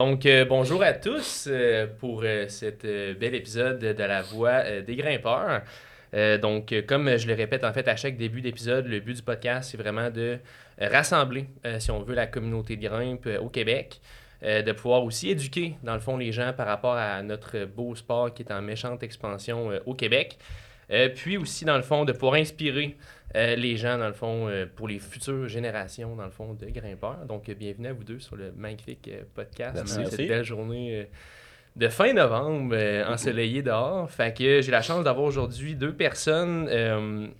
Donc, euh, bonjour à tous euh, pour euh, cet bel épisode de La Voix des grimpeurs. donc, comme je le répète en fait à chaque début d'épisode, le but du podcast, c'est vraiment de rassembler, si on veut, la communauté de grimpe au Québec, de pouvoir aussi éduquer, dans le fond, les gens par rapport à notre beau sport qui est en méchante expansion au Québec. Puis aussi, dans le fond, de pouvoir inspirer euh, les gens, dans le fond, euh, pour les futures générations, dans le fond, de grimpeurs. Donc, bienvenue à vous deux sur le magnifique euh, podcast. Merci. Cette belle journée de fin novembre, ensoleillée dehors. Fait que j'ai la chance d'avoir aujourd'hui deux personnes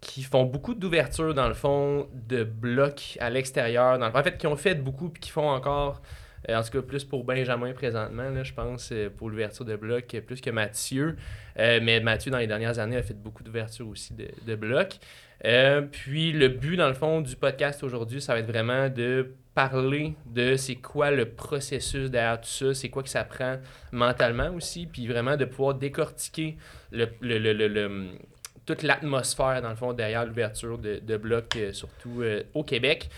qui font beaucoup d'ouverture, dans le fond, de blocs à l'extérieur. En fait, qui ont fait beaucoup puis qui font encore en tout cas, plus pour Benjamin présentement, là, je pense, pour l'ouverture de blocs, plus que Mathieu. Euh, mais Mathieu, dans les dernières années, a fait beaucoup d'ouverture aussi de, de blocs. Euh, puis le but, dans le fond, du podcast aujourd'hui, ça va être vraiment de parler de c'est quoi le processus derrière tout ça, c'est quoi que ça prend mentalement aussi, puis vraiment de pouvoir décortiquer le, toute l'atmosphère, dans le fond, derrière l'ouverture de, de blocs, euh, surtout au Québec.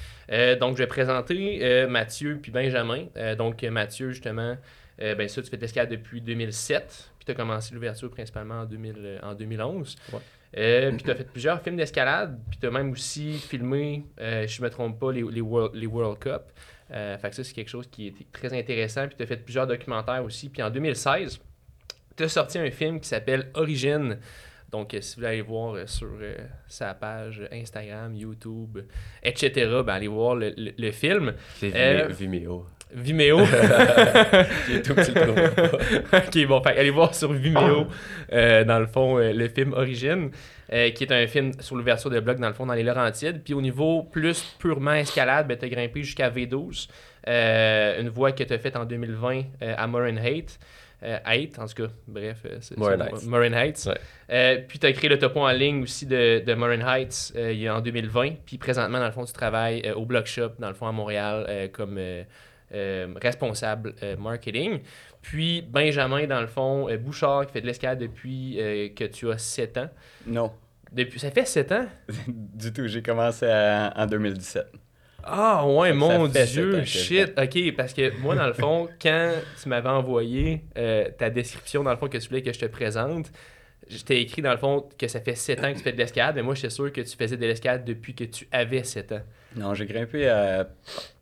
donc, je vais présenter Mathieu puis Benjamin. donc, Mathieu, justement, ben ça, tu fais l'escalade depuis 2007 tu as commencé l'ouverture principalement en, 2000, euh, en 2011. Euh, puis tu as fait plusieurs films d'escalade, puis tu as même aussi filmé, euh, je ne me trompe pas, les, les, World, les World Cup. fait que ça, c'est quelque chose qui est très intéressant. Puis tu as fait plusieurs documentaires aussi. Puis en 2016, tu as sorti un film qui s'appelle Origine. Donc, si vous voulez aller voir sur sa page Instagram, YouTube, etc., ben, allez voir le, le, film. C'est Vimeo. Vimeo. Tout ok, bon, fait, allez voir sur Vimeo, euh, dans le fond, euh, le film Origine, euh, qui est un film sur l'ouverture de blocs, dans le fond, dans les Laurentides. Puis au niveau plus purement escalade, ben, tu as grimpé jusqu'à V12, une voie que tu as faite en 2020 à Morin Heights. Heights, en tout cas, bref, c'est Morin Heights. puis tu as créé le topo en ligne aussi de, de Morin Heights en 2020. Puis présentement, dans le fond, tu travailles au Block Shop, dans le fond, à Montréal, comme euh, responsable euh, marketing. Puis Benjamin, dans le fond, euh, Bouchard, qui fait de l'escalade depuis que tu as 7 ans. Non. Depuis, ça fait 7 ans? du tout, j'ai commencé en 2017. Ah ouais, mon Dieu, shit. Ok, parce que moi, dans le fond, quand tu m'avais envoyé ta description, dans le fond, que tu voulais que je te présente, je t'ai écrit dans le fond que ça fait 7 ans que tu fais de l'escalade, mais moi j'étais sûr que tu faisais de l'escalade depuis que tu avais 7 ans. Non, j'ai grimpé euh,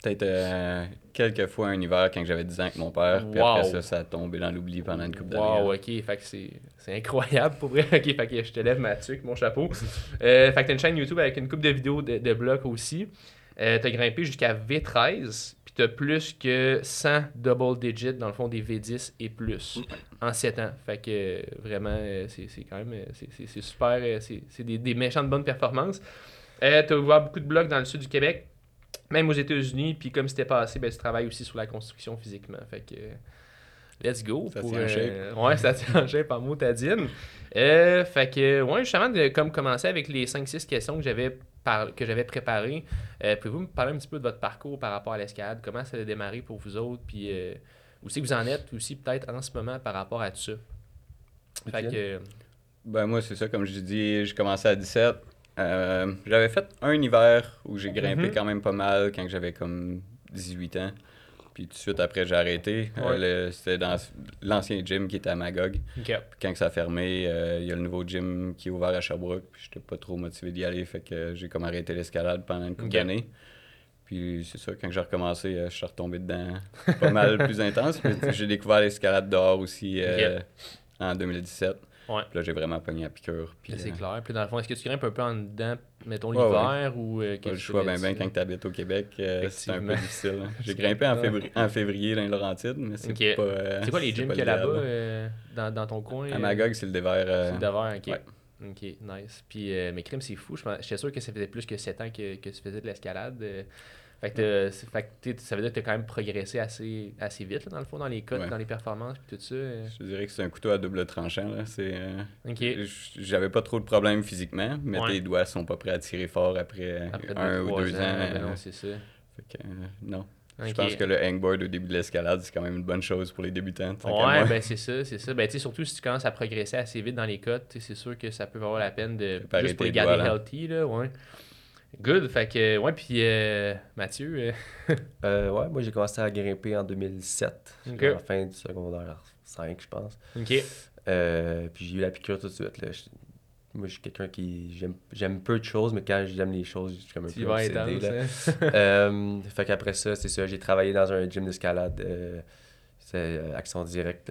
peut-être euh, quelques fois un hiver quand j'avais 10 ans avec mon père. Puis après ça, ça a tombé dans l'oubli pendant une coupe d'années. Wow, ok. Fait que c'est incroyable pour vrai. Ok, fait que je te lève Mathieu avec mon chapeau. euh, fait que t'as une chaîne YouTube avec une coupe de vidéos de, de blocs aussi. Euh, t'as grimpé jusqu'à V13 tu plus que 100 double digits, dans le fond, des V10 et plus en 7 ans. Fait que vraiment, euh, c'est quand même euh, c'est super. Euh, c'est des, des méchantes bonnes performances. Tu as ouvert beaucoup de blocs dans le sud du Québec, même aux États-Unis. Puis comme c'était passé, ben, tu travailles aussi sur la construction physiquement. Fait que let's go. Ça pour, euh, Ouais, ça tient en par motadine. Euh, fait que, ouais, justement, de comme commencer avec les 5-6 questions que j'avais que j'avais préparé. Euh, pouvez-vous me parler un petit peu de votre parcours par rapport à l'escalade? Comment ça a démarré pour vous autres? Puis euh, où c'est que vous en êtes aussi peut-être en ce moment par rapport à tout ça? Fait que... Ben moi, c'est ça, comme je dis, j'ai commencé à 17. Euh, j'avais fait un hiver où j'ai grimpé mm-hmm. quand même pas mal quand j'avais comme 18 ans. Puis tout de suite après, j'ai arrêté. Euh, c'était dans l'ancien gym qui était à Magog. Quand ça a fermé, euh, il y a le nouveau gym qui est ouvert à Sherbrooke. Puis j'étais pas trop motivé d'y aller. Fait que j'ai comme arrêté l'escalade pendant une couple d'années. Puis c'est ça, quand j'ai recommencé, euh, je suis retombé dedans pas mal plus intense. J'ai découvert l'escalade dehors aussi en 2017. Ouais. Puis là, j'ai vraiment pogné la piqûre. Puis, c'est clair. Puis dans le fond, est-ce que tu grimpes un peu en dedans, mettons l'hiver ou euh, Pas le choix, bien, bien, quand tu habites au Québec, euh, c'est un peu difficile. Hein. J'ai grimpé en, février, en février dans les Laurentides, mais c'est pas. Euh, c'est quoi les gyms qu'il y a là-bas euh, dans, dans, ton coin? À Magog, c'est le Dévers. C'est le Dévers, ok. Ok, nice. Puis mes crimes, c'est fou. J'étais sûr que ça faisait plus que 7 ans que, que tu faisais de l'escalade. Fait que, ça veut dire que tu as quand même progressé assez, assez vite, dans le fond, dans les codes, dans les performances, puis tout ça. Euh. Je dirais que c'est un couteau à double tranchant. Là. C'est, euh, J'avais pas trop de problèmes physiquement, mais tes doigts sont pas prêts à tirer fort après, un ou deux ans. Ben non, c'est ça. Fait que, euh, non. Je pense que le hangboard au début de l'escalade, c'est quand même une bonne chose pour les débutants. Ouais, ben c'est ça, c'est ça. Ben, surtout si tu commences à progresser assez vite dans les codes, c'est sûr que ça peut avoir la peine de. Juste pour les garder healthy, là, ouais. Good. Fait que, ouais, puis euh, Mathieu. euh, ouais, moi j'ai commencé à grimper en 2007. À la fin du secondaire 5, je pense. OK. Euh, puis j'ai eu la piqûre tout de suite. Là. moi, je suis quelqu'un qui. J'aime peu de choses, mais quand j'aime les choses, je suis comme un peu obsédé. Là. Hein? euh, fait qu'après ça, c'est ça. J'ai travaillé dans un gym d'escalade. Euh, c'est Action Directe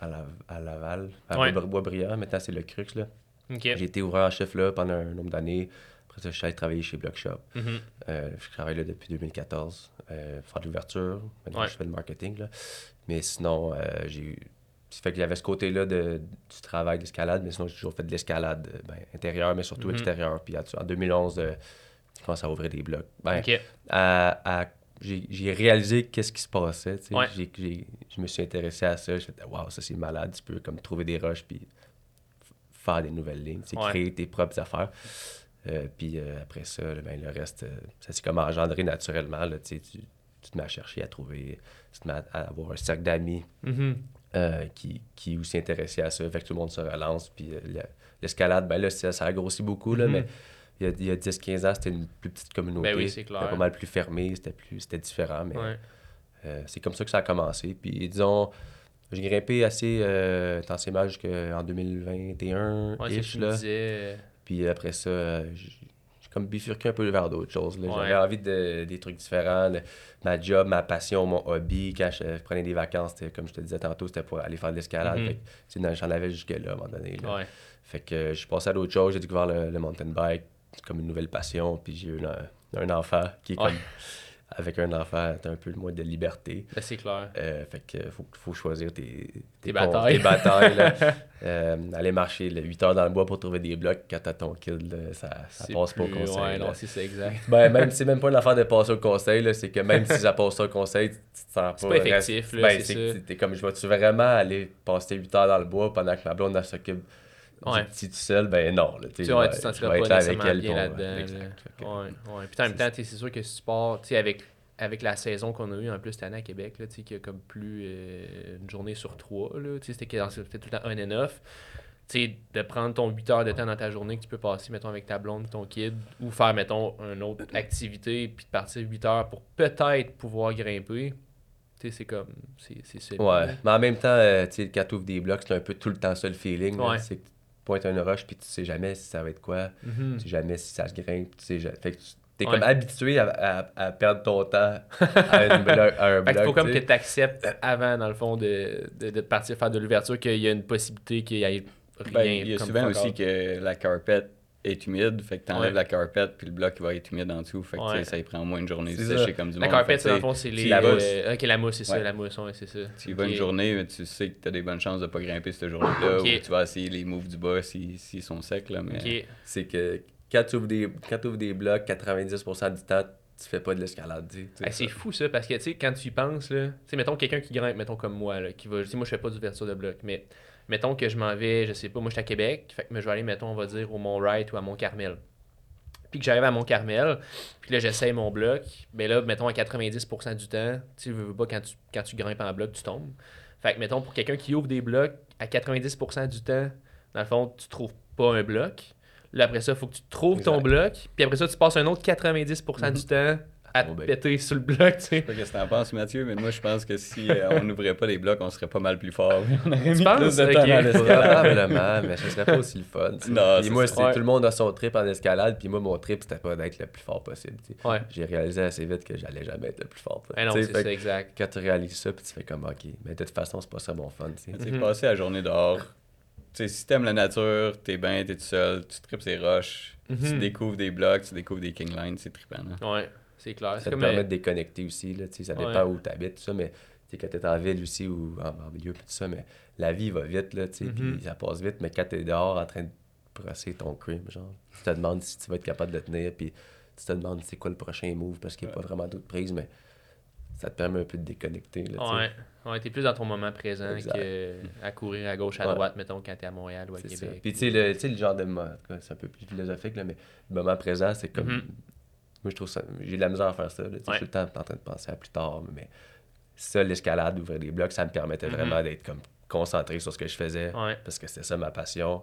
à, la, à, Laval, à ouais. Boisbriand. Maintenant, c'est le Crux. Là. J'ai été ouvreur en chef là pendant un nombre d'années. Après ça, je suis allé travailler chez Blockshop. Euh, je travaille là depuis 2014. Euh, faire de l'ouverture. Maintenant, je fais le marketing. Là. Mais sinon, euh, j'ai eu. fait qu'il y avait ce côté-là du travail d'escalade, mais sinon, j'ai toujours fait de l'escalade euh, ben, intérieure, mais surtout mm-hmm. extérieure. Puis en 2011, euh, je commence à ouvrir des blocs. Ben, à, j'ai réalisé qu'est-ce qui se passait. Ouais. je me suis intéressé à ça. Je me dit, waouh, ça c'est malade. Tu peux comme trouver des roches puis faire des nouvelles lignes, créer tes propres affaires. Euh, puis euh, après ça, ben, le reste, euh, ça s'est comme engendré naturellement. Là, tu, tu te mets à chercher, à trouver, tu te mets à, avoir un cercle d'amis mm-hmm. qui, qui aussi intéressé à ça. Fait que tout le monde se relance. Puis l'escalade, ben là, ça, a grossi beaucoup, là, mm-hmm. mais il y a, a 10-15 ans, c'était une plus petite communauté. Ben oui, c'est clair. C'était pas mal plus fermé, c'était plus c'était différent, mais c'est comme ça que ça a commencé. Puis disons, j'ai grimpé assez intensément jusqu'en 2021 ish, là. Puis après ça, j'ai comme bifurqué un peu vers d'autres choses. J'avais envie de des trucs différents. ma job, ma passion, mon hobby, quand je, prenais des vacances, comme je te disais tantôt, c'était pour aller faire de l'escalade. Mm-hmm. J'en avais jusque-là à un moment donné. Fait que je suis passé à d'autres choses. J'ai découvert le, mountain bike comme une nouvelle passion. Puis j'ai eu un, un, enfant qui est comme avec un enfant, t'as un peu moins de liberté. Ben, c'est clair. Euh, fait que faut, faut choisir tes, tes, batailles. Tes batailles euh, aller marcher 8 heures dans le bois pour trouver des blocs quand t'as ton kid, ça, ça passe pas au conseil. Ouais, non, c'est exact. Ben, même, c'est même pas une affaire de passer au conseil, c'est que même si ça passe au conseil, tu te sens pas. C'est pas effectif, là, ben, c'est T'es comme, je vais-tu vraiment aller passer 8 heures dans le bois pendant que ma blonde s'occupe Ouais. Si tu seul, ben non. Là, tu t'en sentiras pas avec elle bien là-dedans. Ouais, ouais. Puis en même temps, c'est sûr que si tu pars, tu sais, avec avec la saison qu'on a eue en plus cette année à Québec, là, qui a comme plus euh, une journée sur trois, c'était tout le temps un et neuf. de prendre ton 8 heures de temps dans ta journée que tu peux passer, mettons, avec ta blonde, ton kid, ou faire, mettons, une autre activité, puis de partir 8 heures pour peut-être pouvoir grimper. c'est comme, c'est. Ouais, mais en même temps, euh, sais, quand tu ouvres des blocs, c'est un peu tout le temps ça le feeling. C'est que tu pointes une roche, puis tu sais jamais si ça va être quoi, mm-hmm. tu sais jamais si ça se grimpe, tu sais, fait que T'es comme habitué à, à, perdre ton temps à, une bloc, un bloc. Il faut comme que tu acceptes avant, dans le fond, de, de, de partir faire de l'ouverture, qu'il y a une possibilité qu'il y ait rien. Ben, il y a souvent aussi que la carpet est humide, fait que t'enlèves la carpet, puis le bloc va être humide en dessous, fait que ça y prend moins une journée de sécher comme du la monde. La carpet, dans le fond, c'est les... La mousse. Euh, ok, la mousse, c'est ça, la mousse, ouais, c'est ça. Tu y vas une journée, tu sais que t'as des bonnes chances de pas grimper cette journée-là, ou tu vas essayer les moves du bas s'ils si, sont secs, là, mais c'est que quand tu ouvres des, quand ouvres des blocs, 90% du temps, tu fais pas de l'escalade. c'est fou ça, parce que tu sais, quand tu y penses, là, mettons quelqu'un qui grimpe, mettons comme moi, là, qui va. Moi, je fais pas d'ouverture de bloc, mais mettons que je m'en vais, je sais pas, moi, je suis à Québec, fait que je vais aller, mettons, on va dire, au Mont-Wright ou à Mont-Carmel. Puis que j'arrive à Mont-Carmel, puis là, j'essaye mon bloc, mais là, mettons, à 90% du temps, tu veux pas, quand tu, quand tu grimpes en bloc, tu tombes. Fait que, mettons, pour quelqu'un qui ouvre des blocs, à 90% du temps, dans le fond, tu trouves pas un bloc. Là, après ça, il faut que tu trouves ton bloc. Puis après ça, tu passes un autre 90% du mhm. temps à te ben. péter sur le bloc, tu sais. Je sais pas ce que t'en penses, Mathieu, mais moi, je pense que si euh, on n'ouvrait pas les blocs, on serait pas mal plus fort. On aurait tu penses? de Probablement, mais ce serait pas aussi le fun. Non, puis moi, tout le monde a son trip en escalade, puis moi, mon trip, c'était pas d'être le plus fort possible. Ouais. J'ai réalisé assez vite que j'allais jamais être le plus fort. Eh non, c'est ça, exact. Quand tu réalises ça, puis tu fais comme, OK, mais de toute façon, c'est pas ça mon fun. Tu sais, passer la journée dehors sais, si t'aimes la nature, t'es bien, t'es tout seul, tu tripes ces roches, tu mhm. découvres des blocs, tu découvres des king lines, c'est trippant. Ouais, c'est clair. Ça te permet de déconnecter aussi, là, ça dépend où t'habites, tout ça, mais quand t'es en ville aussi ou en, milieu, tout ça, mais la vie va vite, là, tu sais, puis mhm. ça passe vite, mais quand t'es dehors en train de brosser ton cream, genre, tu te demandes si tu vas être capable de tenir, puis tu te demandes c'est quoi le prochain move parce qu'il n'y a pas vraiment d'autres prises, mais ça te permet un peu de déconnecter. Là, ouais, ouais t'es plus dans ton moment présent qu'à courir à gauche, à droite, mettons, quand t'es à Montréal ou à Québec. Puis tu sais, le, le genre de. C'est un peu plus philosophique, là, mais le moment présent, c'est comme. Mm-hmm. Moi, je trouve ça. J'ai de la misère à faire ça. Je suis tout le temps en train de penser à plus tard, mais ça, l'escalade, ouvrir des blocs, ça me permettait mm-hmm. vraiment d'être comme concentré sur ce que je faisais. Parce que c'était ça ma passion.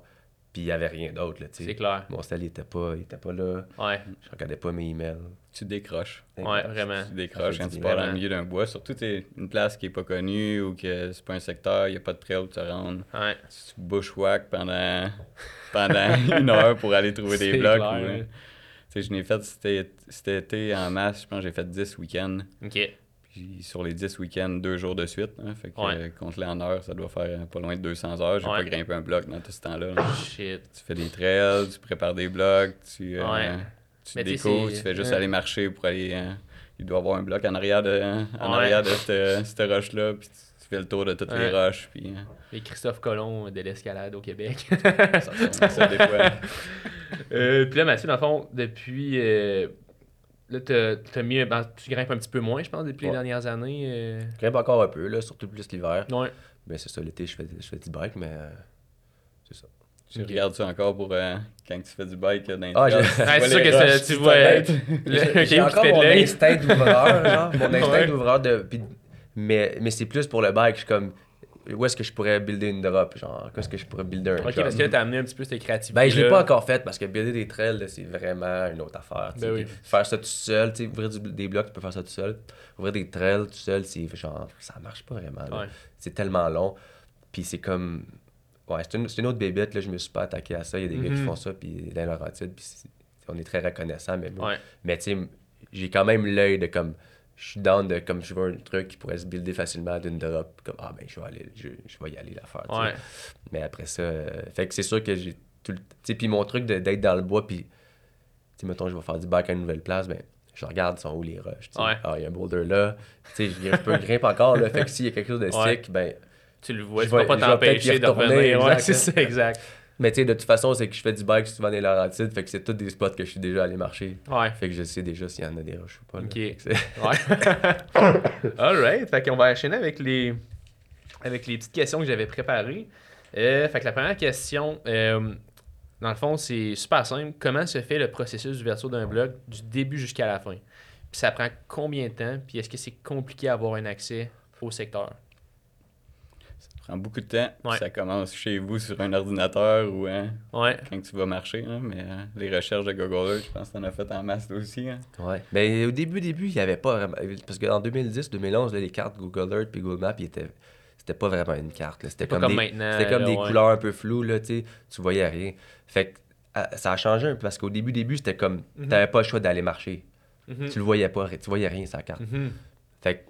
Puis il n'y avait rien d'autre. C'est clair. Mon style, il était pas, il était pas là. Ouais. Je regardais pas mes emails. Tu décroches. Ouais, vraiment. Tu décroches quand tu pars dans le milieu d'un bois. Surtout, tu une place qui est pas connue ou que c'est pas un secteur, il n'y a pas de trail où te rendre. Ouais. Tu bushwhack pendant, pendant une heure pour aller trouver des blocs. Clair, je n'ai fait cet été en masse, je pense que j'ai fait 10 week-ends. OK sur les 10 week-ends, deux jours de suite. Hein, fait que euh, compte les en heures, ça doit faire pas loin de 200 heures. J'ai pas grimpé un bloc dans tout ce temps-là. Shit. Tu fais des trails, tu prépares des blocs, tu, euh, tu découvres, tu fais juste aller marcher pour aller. Euh, il doit y avoir un bloc en arrière de, en arrière de cette, cette roche-là. Puis tu fais le tour de toutes les roches. Puis, Et Christophe Colomb de l'escalade au Québec. ça, ça, des fois. puis là, Mathieu, dans le fond, depuis Là, t'as, mis, ben, tu grimpes un petit peu moins, je pense, depuis les dernières années. Euh... Je grimpe encore un peu, là, surtout plus l'hiver. Ouais. Mais c'est ça, l'été, je fais, je fais du bike, mais euh, c'est ça. Tu regardes ça encore pour euh, quand tu fais du bike dans Ah, c'est sûr que tu vois J'ai encore mon instinct d'ouvreur, genre. Mon instinct d'ouvreur de. Mais, mais c'est plus pour le bike. Je suis comme où est-ce que je pourrais builder une drop, genre, qu'est-ce que je pourrais builder un Ok, parce que là, t'as amené un petit peu cette créativité. Ben, je l'ai pas encore fait parce que builder des trails, c'est vraiment une autre affaire. Ben faire ça tout seul, tu ouvrir des blocs, tu peux faire ça tout seul. Ouvrir des trails tout seul, c'est genre, ça marche pas vraiment. C'est tellement long. Puis c'est comme. Ouais, c'est une, une, autre bébête, là, je me suis pas attaqué à ça. Il y a des gars qui mhm. font ça, puis dans Laurentide, puis on est très reconnaissant. Mais, mais tu sais, j'ai quand même l'œil de comme je suis down de comme je veux un truc qui pourrait se builder facilement d'une drop comme ah ben je vais aller je, vais y aller la faire ouais. mais après ça euh, fait que c'est sûr que j'ai tout le tu sais puis mon truc d'être dans le bois puis tu sais mettons je vais faire du bike à une nouvelle place ben je regarde sont où les rushs ouais. ah il y a un boulder là tu sais je, peux grimper encore là fait que s'il y a quelque chose de sick ben tu le vois tu vas pas t'empêcher de revenir. ouais c'est ça exact mais tu sais, de toute façon, c'est que je fais du bike souvent dans les Laurentides, fait que c'est tous des spots que je suis déjà allé marcher. Ouais. Fait que je sais déjà s'il y en a des roches ou pas. Ok. ouais. Alright, fait qu'on va enchaîner avec les, avec les petites questions que j'avais préparées. Euh, fait que la première question, euh, dans le fond, c'est super simple. Comment se fait le processus d'ouverture d'un blog du début jusqu'à la fin? Puis ça prend combien de temps? Puis est-ce que c'est compliqué d'avoir un accès au secteur? Prend beaucoup de temps. Ça commence chez vous sur un ordinateur ou hein, quand tu vas marcher. Hein, mais euh, les recherches de Google Earth, je pense que tu en as fait en masse aussi. Hein. Ouais. Mais au début, début, il n'y avait pas vraiment. Parce qu'en 2010, 2011, les cartes Google Earth et Google Maps, étaient c'était pas vraiment une carte. C'était comme, comme, des, c'était comme des couleurs un peu floues, là, tu voyais rien. Fait que ah, ça a changé un peu parce qu'au début, début, c'était comme, tu mhm. n'avais pas le choix d'aller marcher. Mhm. Tu le voyais pas, tu voyais rien sa carte. Mhm. Fait que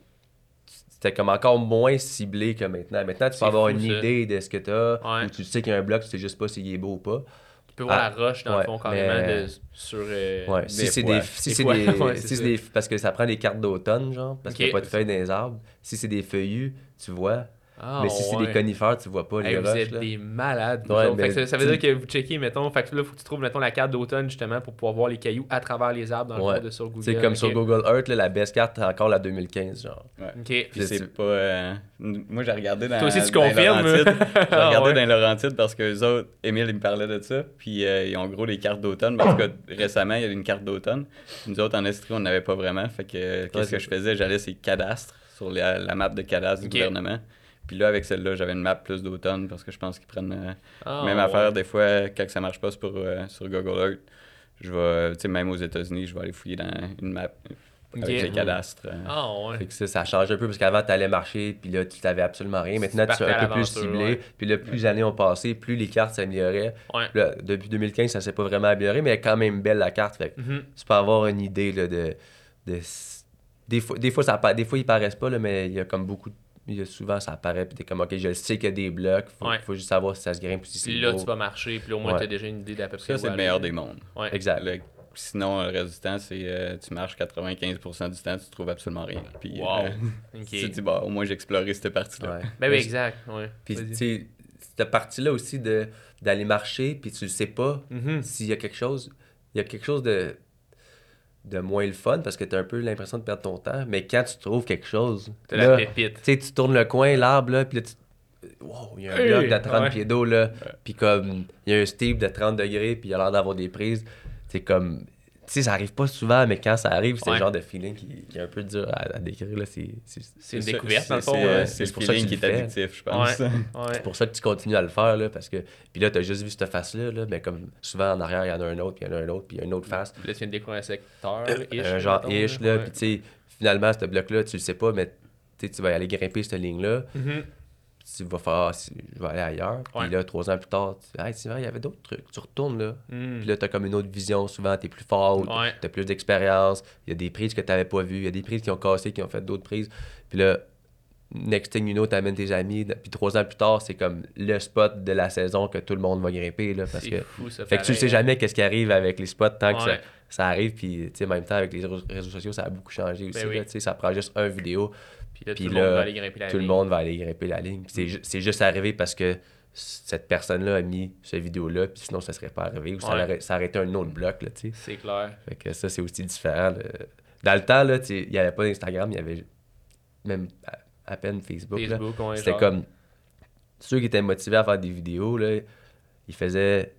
c'était comme encore moins ciblé que maintenant. Maintenant, tu peux avoir une idée de ce que tu as, ou tu sais qu'il y a un bloc, tu sais juste pas s'il est beau ou pas. Tu peux voir la roche, dans le fond, carrément, de, sur. Euh, ouais. Si c'est des. Si c'est des, Parce que ça prend des cartes d'automne, genre, parce qu'il n'y a pas de feuilles dans les arbres. Si c'est des feuillus, tu vois. Ah, mais si c'est des conifères, tu vois pas les roches. Vous êtes des malades. ça, veut dire que vous checkez, mettons, fait que là, faut que tu trouves, mettons, la carte d'automne, justement, pour pouvoir voir les cailloux à travers les arbres dans le fond de sur Google. C'est comme sur Google Earth, là, la best carte, encore la 2015, genre. Puis c'est pas... Euh, moi, j'ai regardé dans Toi aussi, tu confirmes? J'ai ah, regardé dans Laurentide parce que les autres, Émile, il me parlait de ça, puis euh, ils ont gros les cartes d'automne. Parce que récemment, il y avait une carte d'automne. Nous autres, en Estrie, on n'avait pas vraiment. Fait que, qu'est-ce que je faisais? J'allais sur cadastres, sur la, map de cadastre du gouvernement. Puis là, avec celle-là, j'avais une map plus d'automne parce que je pense qu'ils prennent euh, ah, même affaire. Des fois, quand ça marche pas sur, euh, sur Google Earth, je vais, tu sais, même aux États-Unis, je vais aller fouiller dans une map avec les cadastres. Ah ouais. Fait que ça, ça change un peu parce qu'avant, tu allais marcher, puis là, tu n'avais absolument rien. Maintenant, tu es un peu plus ciblé. Puis là, plus les années ont passé, plus les cartes s'amélioraient. depuis 2015, ça s'est pas vraiment amélioré, mais elle est quand même belle la carte. Fait que mm-hmm. tu peux avoir une idée là, de, de. Des fois, des fois, ça, des fois, ils paraissent pas, là, mais il y a comme beaucoup de il y a souvent ça apparaît puis t'es comme ok je sais qu'il y a des blocs faut, faut juste savoir si ça se grimpe ou si c'est là tu vas marcher puis au moins tu t'as déjà une idée d'à peu près ça c'est le meilleur des mondes. Exact. Sinon le reste du temps c'est euh, tu marches 95% du temps tu trouves absolument rien. Puis wow. euh, tu te dis bah au moins j'ai exploré cette partie là ben oui exact ouais. puis tu sais cette partie là aussi de d'aller marcher puis tu sais pas mm-hmm. s'il y a quelque chose il y a quelque chose de de moins le fun parce que tu as un peu l'impression de perdre ton temps. Mais quand tu trouves quelque chose. T'as la pépite. Tu tu tournes le coin, l'arbre, là, puis là, tu. Wow, il y a un bloc de 30 pieds d'eau, là. Puis comme, il y a un steep de 30 degrés, puis il a l'air d'avoir des prises. C'est comme. Sais, ça arrive pas souvent, mais quand ça arrive, c'est le genre de feeling qui, est un peu dur à, décrire. Là. C'est, c'est, une découverte, dans le fond. C'est, pour ça qui est addictif, je pense. c'est pour ça que tu continues à le faire, là, parce que... Puis là, t'as juste vu cette face-là, là, mais comme souvent en arrière, il y en a un autre, puis il y en a un autre, puis il y a une autre face. Puis là, tu viens de découvrir un secteur, ish, Un genre ish, là, puis tu sais, finalement, ce bloc-là, tu le sais pas, mais tu vas aller grimper cette ligne-là. Mm-hmm tu vas faire, ah, je vais aller ailleurs. Puis là, trois ans plus tard, tu hey, c'est vrai, il y avait d'autres trucs. Tu retournes là. Hmm. Puis là, tu as comme une autre vision. Souvent, tu es plus fort, tu as plus d'expérience. Il y a des prises que tu n'avais pas vues. Il y a des prises qui ont cassé, qui ont fait d'autres prises. Puis là, next thing you know, tu amènes tes amis. Puis trois ans plus tard, c'est comme le spot de la saison que tout le monde va grimper. Là, parce que... Fou, ça fait que tu ne sais jamais qu'est-ce qui arrive avec les spots tant que ça, arrive. Puis, tu sais, en même temps, avec les réseaux sociaux, ça a beaucoup changé ben aussi. sais ça prend juste un vidéo. Puis là, tout, le, monde va aller grimper la tout le monde va aller grimper la ligne. C'est juste arrivé parce que cette personne-là a mis cette vidéo-là, puis sinon, ça serait pas arrivé. Ou ça, aurait, ça aurait été un autre bloc, là, tu sais. C'est clair. Fait que ça, c'est aussi différent. Dans le temps, là, il n'y avait pas d'Instagram, il y avait même à, peine Facebook. Facebook C'était comme... Ceux qui étaient motivés à faire des vidéos, là, ils faisaient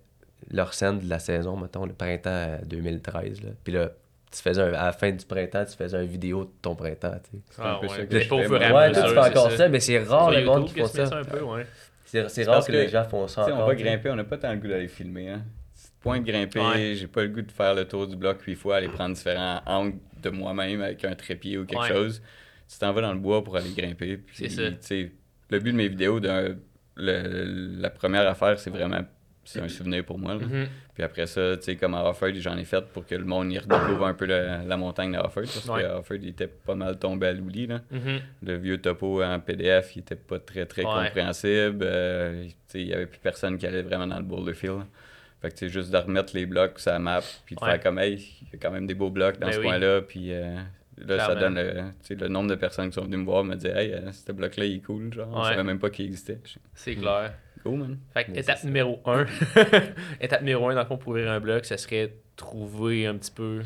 leur scène de la saison, mettons, le printemps 2013, là. Puis là, tu faisais à la fin du printemps, tu faisais une vidéo de ton printemps. Tu sais. Ah, un peu ouais. ça que je fais. Ouais, tu fais encore ça, mais c'est rare le monde qui font ça. un peu, ouais. C'est rare que, les gens font ça. on va grimper, on n'a pas tant le goût d'aller filmer. Hein. Point de grimper, j'ai pas le goût de faire le tour du bloc huit fois, aller prendre différents angles de moi-même avec un trépied ou quelque chose. Tu t'en vas dans le bois pour aller grimper. C'est ça. Le but de mes vidéos, la première affaire, c'est vraiment c'est un souvenir pour moi. Mm-hmm. Puis après ça, tu sais, comme à Offord, j'en ai fait pour que le monde y redécouvre un peu la, montagne de parce que Offord, il était pas mal tombé à l'oubli. Mm-hmm. Le vieux topo en PDF, il était pas très, très compréhensible. Euh, il y avait plus personne qui allait vraiment dans le boulder field. Fait que c'est juste de remettre les blocs sur la map, puis de faire comme, hey, il y a quand même des beaux blocs dans ben ce coin-là, puis euh, là, ça donne le, le nombre de personnes qui sont venues me voir me dire, hey, euh, ce bloc-là, il est cool, genre, on savait même pas qu'il existait. C'est clair. Fait étape numéro 1. étape numéro 1, dans le fond, pour ouvrir un bloc, ça serait trouver un petit peu.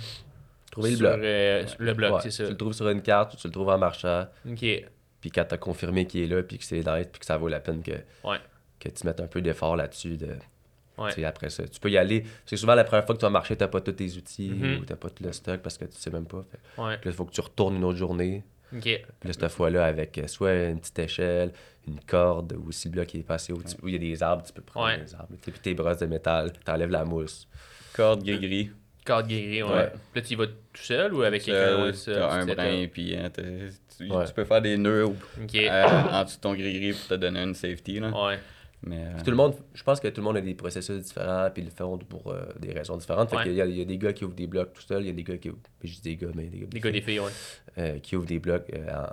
Trouver le bloc. Euh, le bloc, c'est ça. Tu le trouves sur une carte ou tu le trouves en marchand. OK. Puis quand tu as confirmé qu'il est là, puis que c'est nice, puis que ça vaut la peine que, que tu mettes un peu d'effort là-dessus. De, Après ça, tu peux y aller. C'est souvent la première fois que tu vas marcher, tu n'as pas tous tes outils mm-hmm. ou tu n'as pas tout le stock parce que tu sais même pas. Puis il faut que tu retournes une autre journée. OK. Puis là, cette fois-là, avec euh, soit une petite échelle, une corde, ou si le bloc est passé où, il y a des arbres, tu peux prendre des arbres. Puis tes brosses de métal, t'enlèves la mousse. Corde gris-gris. Corde gris-gris, ouais. Là, tu y vas tout seul ou avec quelqu'un? T'as un brin, puis hein, tu, peux faire des nœuds euh, en dessous de ton gris-gris pour te donner une safety. Là. Ouais. Mais, euh, tout le monde, je pense que tout le monde a des processus différents, puis ils le font pour euh, des raisons différentes. Fait il, y a, il y, a des gars qui ouvrent des blocs tout seuls, il y a des gars qui ouvrent, je dis des gars, mais des gars, des, gars, des filles, ouais. Euh, qui ouvrent des blocs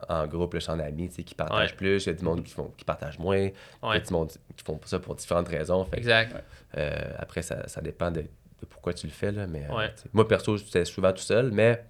en, groupe, là, en amis, qui partagent plus, il y a du monde qui, font, qui partagent moins, il y a du monde qui font ça pour différentes raisons. Fait, exact. après, ça, ça dépend de, de, pourquoi tu le fais, là, mais moi, perso, j'étais souvent tout seul, mais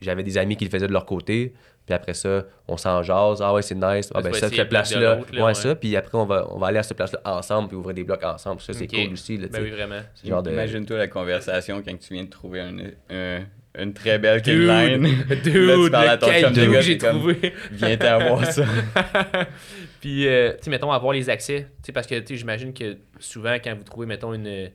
j'avais des amis qui le faisaient de leur côté, puis après ça, on s'en jase. Ah ouais, c'est nice. Ah ben ça, cette place-là. Ouais, ça. Puis après, on va, on va aller à cette place-là ensemble puis ouvrir des blocs ensemble. Ça, c'est cool aussi. Là, ben oui, vraiment. Imagine-toi la conversation quand tu viens de trouver un, une très belle line. Dude, là, tu parles à j'ai trouvé? Viens t'avoir ça. puis, euh, tu sais, mettons, avoir les accès. Tu sais, parce que, tu sais, j'imagine que souvent, quand vous trouvez, mettons, une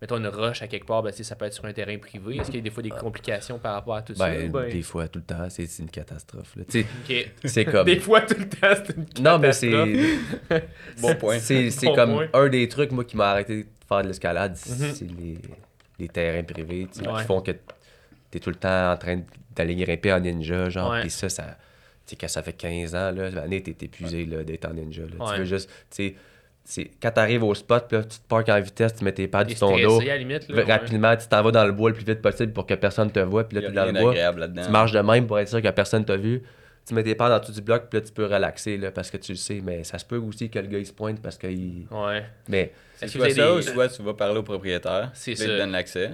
mettons une roche à quelque part, ben, ça peut être sur un terrain privé. Est-ce qu'il y a des fois des complications par rapport à tout ça? Ben, ben, des fois, tout le temps, c'est une catastrophe. C'est comme... Des fois, tout le temps, c'est une catastrophe. Non, mais c'est... bon point. C'est comme un des trucs, moi, qui m'a arrêté de faire de l'escalade, mhm. c'est les, les, terrains privés qui font que tu es tout le temps en train d'aller grimper en ninja, genre, puis ça, ça... Tu sais, quand ça fait 15 ans, là, l'année, t'es épuisé d'être en ninja. Là. Tu veux juste... Tu sais, quand tu arrives au spot, là, tu te parques en vitesse, tu mets tes pads sur ton dos. rapidement, tu t'en vas dans le bois le plus vite possible pour que personne te voit. Puis là, tu dans le bois. Tu marches de même pour être sûr que personne t'a vu. Tu mets tes pads dans tout du bloc, puis là, tu peux relaxer là, parce que tu le sais. Mais ça se peut aussi que le gars il se pointe parce qu'il. Ouais. Mais. C'est soit ça ou soit tu vas parler au propriétaire. C'est ça. Il te donne l'accès.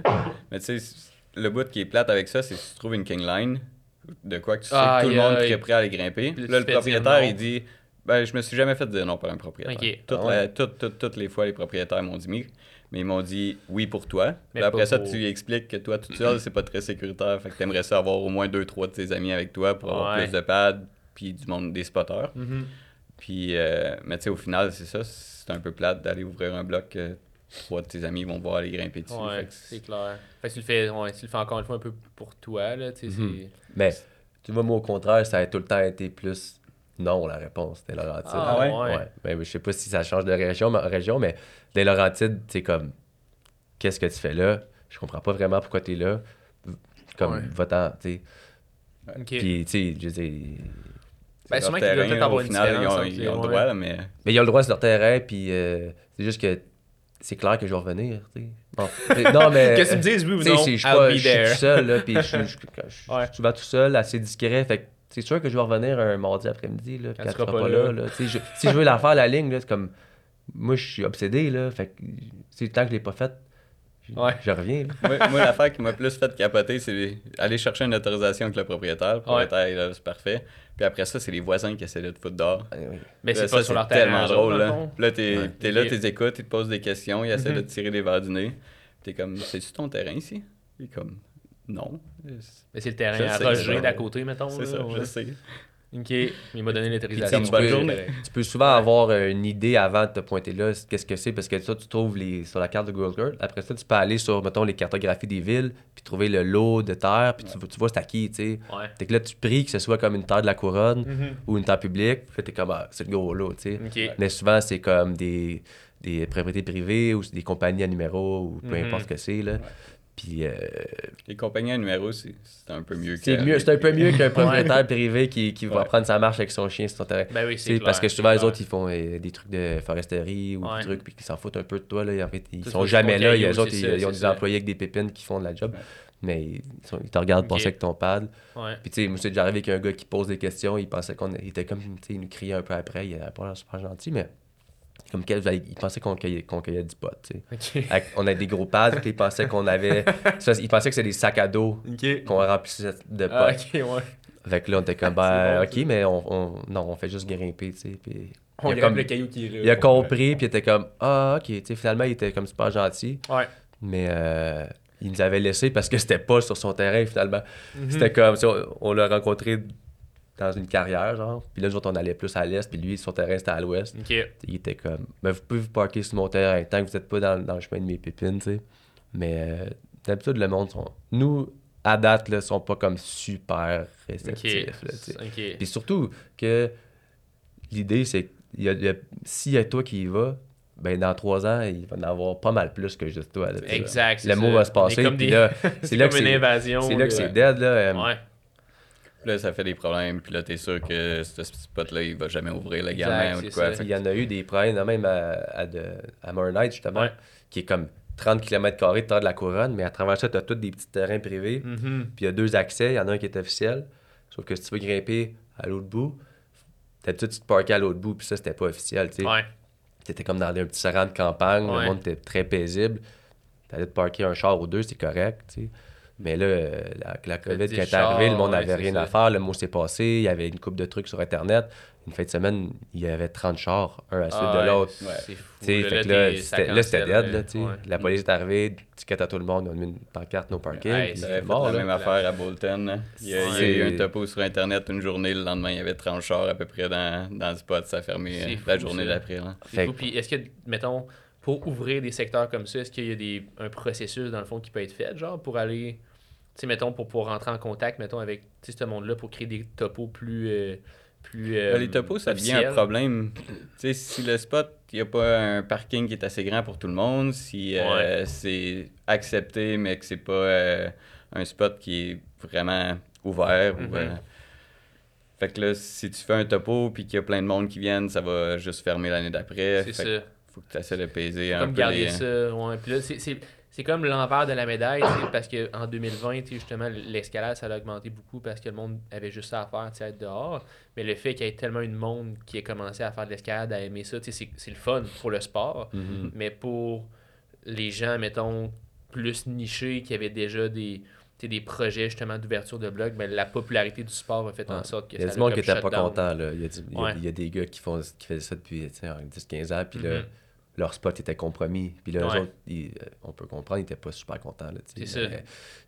Mais tu sais, le bout qui est plate avec ça, c'est si tu trouves une king line, de quoi que tu sais que tout le monde est prêt à aller grimper. Là, le propriétaire, il dit ben, je me suis jamais fait dire non par un propriétaire. Ah toutes, les fois, les propriétaires m'ont dit oui, mais ils m'ont dit oui pour toi. après ça, tu lui expliques que toi, tout seul, c'est pas très sécuritaire. Fait que t'aimerais ça avoir au moins deux, trois de tes amis avec toi pour avoir plus de pads, puis du monde des spotters. Mm-hmm. Puis, euh, mais tu sais, au final, c'est ça. C'est un peu plate d'aller ouvrir un bloc. trois de tes amis vont voir aller grimper dessus. Ouais, c'est clair. Fait que tu le fais, ouais, tu le fais encore une fois un peu pour toi, là, tu sais. Mais, tu vois, moi, au contraire, ça a tout le temps été plus non, la réponse, des Laurentides. Ah ouais? ouais. Ben, je sais pas si ça change de région, région mais des Laurentides, c'est comme, qu'est-ce que tu fais là? Je comprends pas vraiment pourquoi tu es là. Comme, va-t'en, tu sais. Puis, tu sais, je dis. Ben, sûrement qu'ils doivent peut-être avoir une différence. Ils ont, le droit, mais. Mais ils ont le droit sur leur terrain, puis euh, c'est juste que c'est clair que je vais revenir, tu sais. Bon, non, mais. Qu'est-ce que tu me dises, oui ou non? Je suis tout seul, là, puis je suis souvent tout seul, assez discret, fait que c'est sûr que je vais revenir un mardi après-midi, là, puis elle sera pas là. là. si je veux la faire, la ligne, là, c'est comme. Moi, je suis obsédé, là, fait que c'est tant que je l'ai pas faite Ouais. Je reviens. moi, l'affaire qui m'a plus fait capoter, c'est aller chercher une autorisation avec le propriétaire. Le propriétaire, c'est parfait. Puis après ça, c'est les voisins qui essaient de te foutre dehors. Ah Mais c'est pas sur leur tellement drôle. Là, là t'es es là, t'es écoutes, ils te posent des questions, ils essaient de mhm. te tirer des verres du nez. T'es comme, c'est-tu ton terrain ici? Puis comme, non. Mais c'est le terrain à Roger d'à côté, mettons. C'est ça, je sais. OK, il m'a donné l'autorisation. Tu, tu, peux souvent avoir euh, une idée avant de te pointer là, qu'est-ce que c'est, parce que ça, tu trouves les, sur la carte de Google Earth. Après ça, tu peux aller sur, mettons, les cartographies des villes, puis trouver le lot de terre, puis tu, tu, vois c'est à qui, tu sais. Ouais. que là, tu pries que ce soit comme une terre de la couronne mm-hmm. ou une terre publique, puis t'es comme, ah, c'est le gros lot, tu sais. Mais souvent, c'est comme des, des propriétés privées ou des compagnies à numéro ou peu mm-hmm. importe ce que c'est, là. Puis. Euh, les compagnies à numéro, c'est un peu mieux que. C'est mieux, un peu mieux qu'un propriétaire privé qui, qui va prendre sa marche avec son chien sur ton terrain. Ben oui, c'est Parce que souvent, les autres, ils font euh, des trucs de foresterie ou des trucs, puis qu'ils s'en foutent un peu de toi. Là. En fait, ils sont jamais là. Les autres, ils, ont des employés avec des pépines qui font de la job. Mais ils, te regardent passer avec ton pad. Puis, tu sais, moi, c'est déjà arrivé avec un gars qui pose des questions. Il pensait qu'on était comme. Tu sais, il nous criait un peu après. Il avait pas l'air super gentil, mais comme quel, il pensait qu'on cueillait, qu'on cueillait du pot. Okay. on a des gros pads, il pensait qu'on avait. Ça, il pensait que c'était des sacs à dos qu'on remplissait de pot. Ah, okay, ouais. Fait que là, on était comme, ben, ok, mais on, on, non, on fait juste grimper, tu sais. Puis on il a comme, le caillou qui est là. Il a compris, puis il était comme, ah, ok, tu sais, finalement, il était comme super gentil. Ouais. Mais euh, il nous avait laissé parce que c'était pas sur son terrain, finalement. Mhm. C'était comme, on, on l'a rencontré dans une carrière, genre. Puis là, nous autres, on allait plus à l'est, puis lui, son terrain, c'était à l'ouest. Il était comme, mais vous pouvez vous parker sur mon terrain tant que vous n'êtes pas dans, dans, le chemin de mes pépines, tu sais. Mais euh, d'habitude, le monde, sont... nous, à date, là, sont pas comme super réceptifs. Okay. Puis surtout que l'idée, c'est que s'il y a toi qui y vas, ben dans trois ans, il va en avoir pas mal plus que juste toi. exact. Le mot va se passer. Puis là, c'est là, que c'est C'est là que c'est dead. Là. Euh, ouais. Là, ça fait des problèmes, puis là, t'es sûr que ce spot-là, il va jamais ouvrir légalement ou quoi. Il y en a eu des problèmes, même à, à, de, à justement, qui est comme 30 km de terre de la couronne, mais à travers ça, tu as tous des petits terrains privés. Mm-hmm. Puis il y a deux accès, il y en a un qui est officiel. Sauf que si tu veux grimper à l'autre bout, d'habitude, tu te parquais à l'autre bout, puis ça, c'était pas officiel. Tu ouais. étais comme dans un petit terrain de campagne, le monde était très paisible. Tu allais te parquer un char ou deux, c'est correct. sais. Mais là, la, la COVID qui est arrivée, le monde n'avait rien à faire, le mot s'est passé, il y avait une coupe de trucs sur Internet. Une fin de semaine, il y avait 30 chars, un à la suite de l'autre. C'est fou. Là, c'était dead. Là, La police est arrivée, ticket à tout le monde, on a mis une pancarte, no parking. Ouais, c'est la même affaire à Bolton. Il y, a, eu un topo sur Internet une journée, le lendemain, il y avait 30 chars à peu près dans, dans le spot, ça a fermé la journée d'après. Puis est-ce que, mettons, pour ouvrir des secteurs comme ça, est-ce qu'il y a des, un processus, dans le fond, qui peut être fait, genre, pour aller, sais, mettons, pour pouvoir rentrer en contact, mettons, avec ce monde-là, pour créer des topos plus... Euh, plus euh, les topos, ça devient un problème. tu sais, si le spot, il n'y a pas un parking qui est assez grand pour tout le monde, si euh, c'est accepté, mais que c'est pas un spot qui est vraiment ouvert, mm-hmm. fait que là, si tu fais un topo puis qu'il y a plein de monde qui viennent, ça va juste fermer l'année d'après. C'est ça faut que tu essaies de peser un comme garder ça, ouais. Puis là, c'est comme l'envers de la médaille, parce qu'en 2020, justement, l'escalade, ça a augmenté beaucoup parce que le monde avait juste ça à faire, être dehors. Mais le fait qu'il y ait tellement de monde qui ait commencé à faire de l'escalade, à aimer ça, c'est le fun pour le sport. Mm-hmm. Mais pour les gens, mettons, plus nichés, qui avaient déjà des des projets justement d'ouverture de blog, mais la popularité du sport a fait en sorte que Il y a du monde qui n'était pas content. Là. Il, y a il, y a, des gars qui, font, qui faisaient ça depuis 10-15 ans, puis là, mm-hmm leur spot était compromis. Puis là, autres, euh, on peut comprendre, ils n'étaient pas super contents. C'est ça.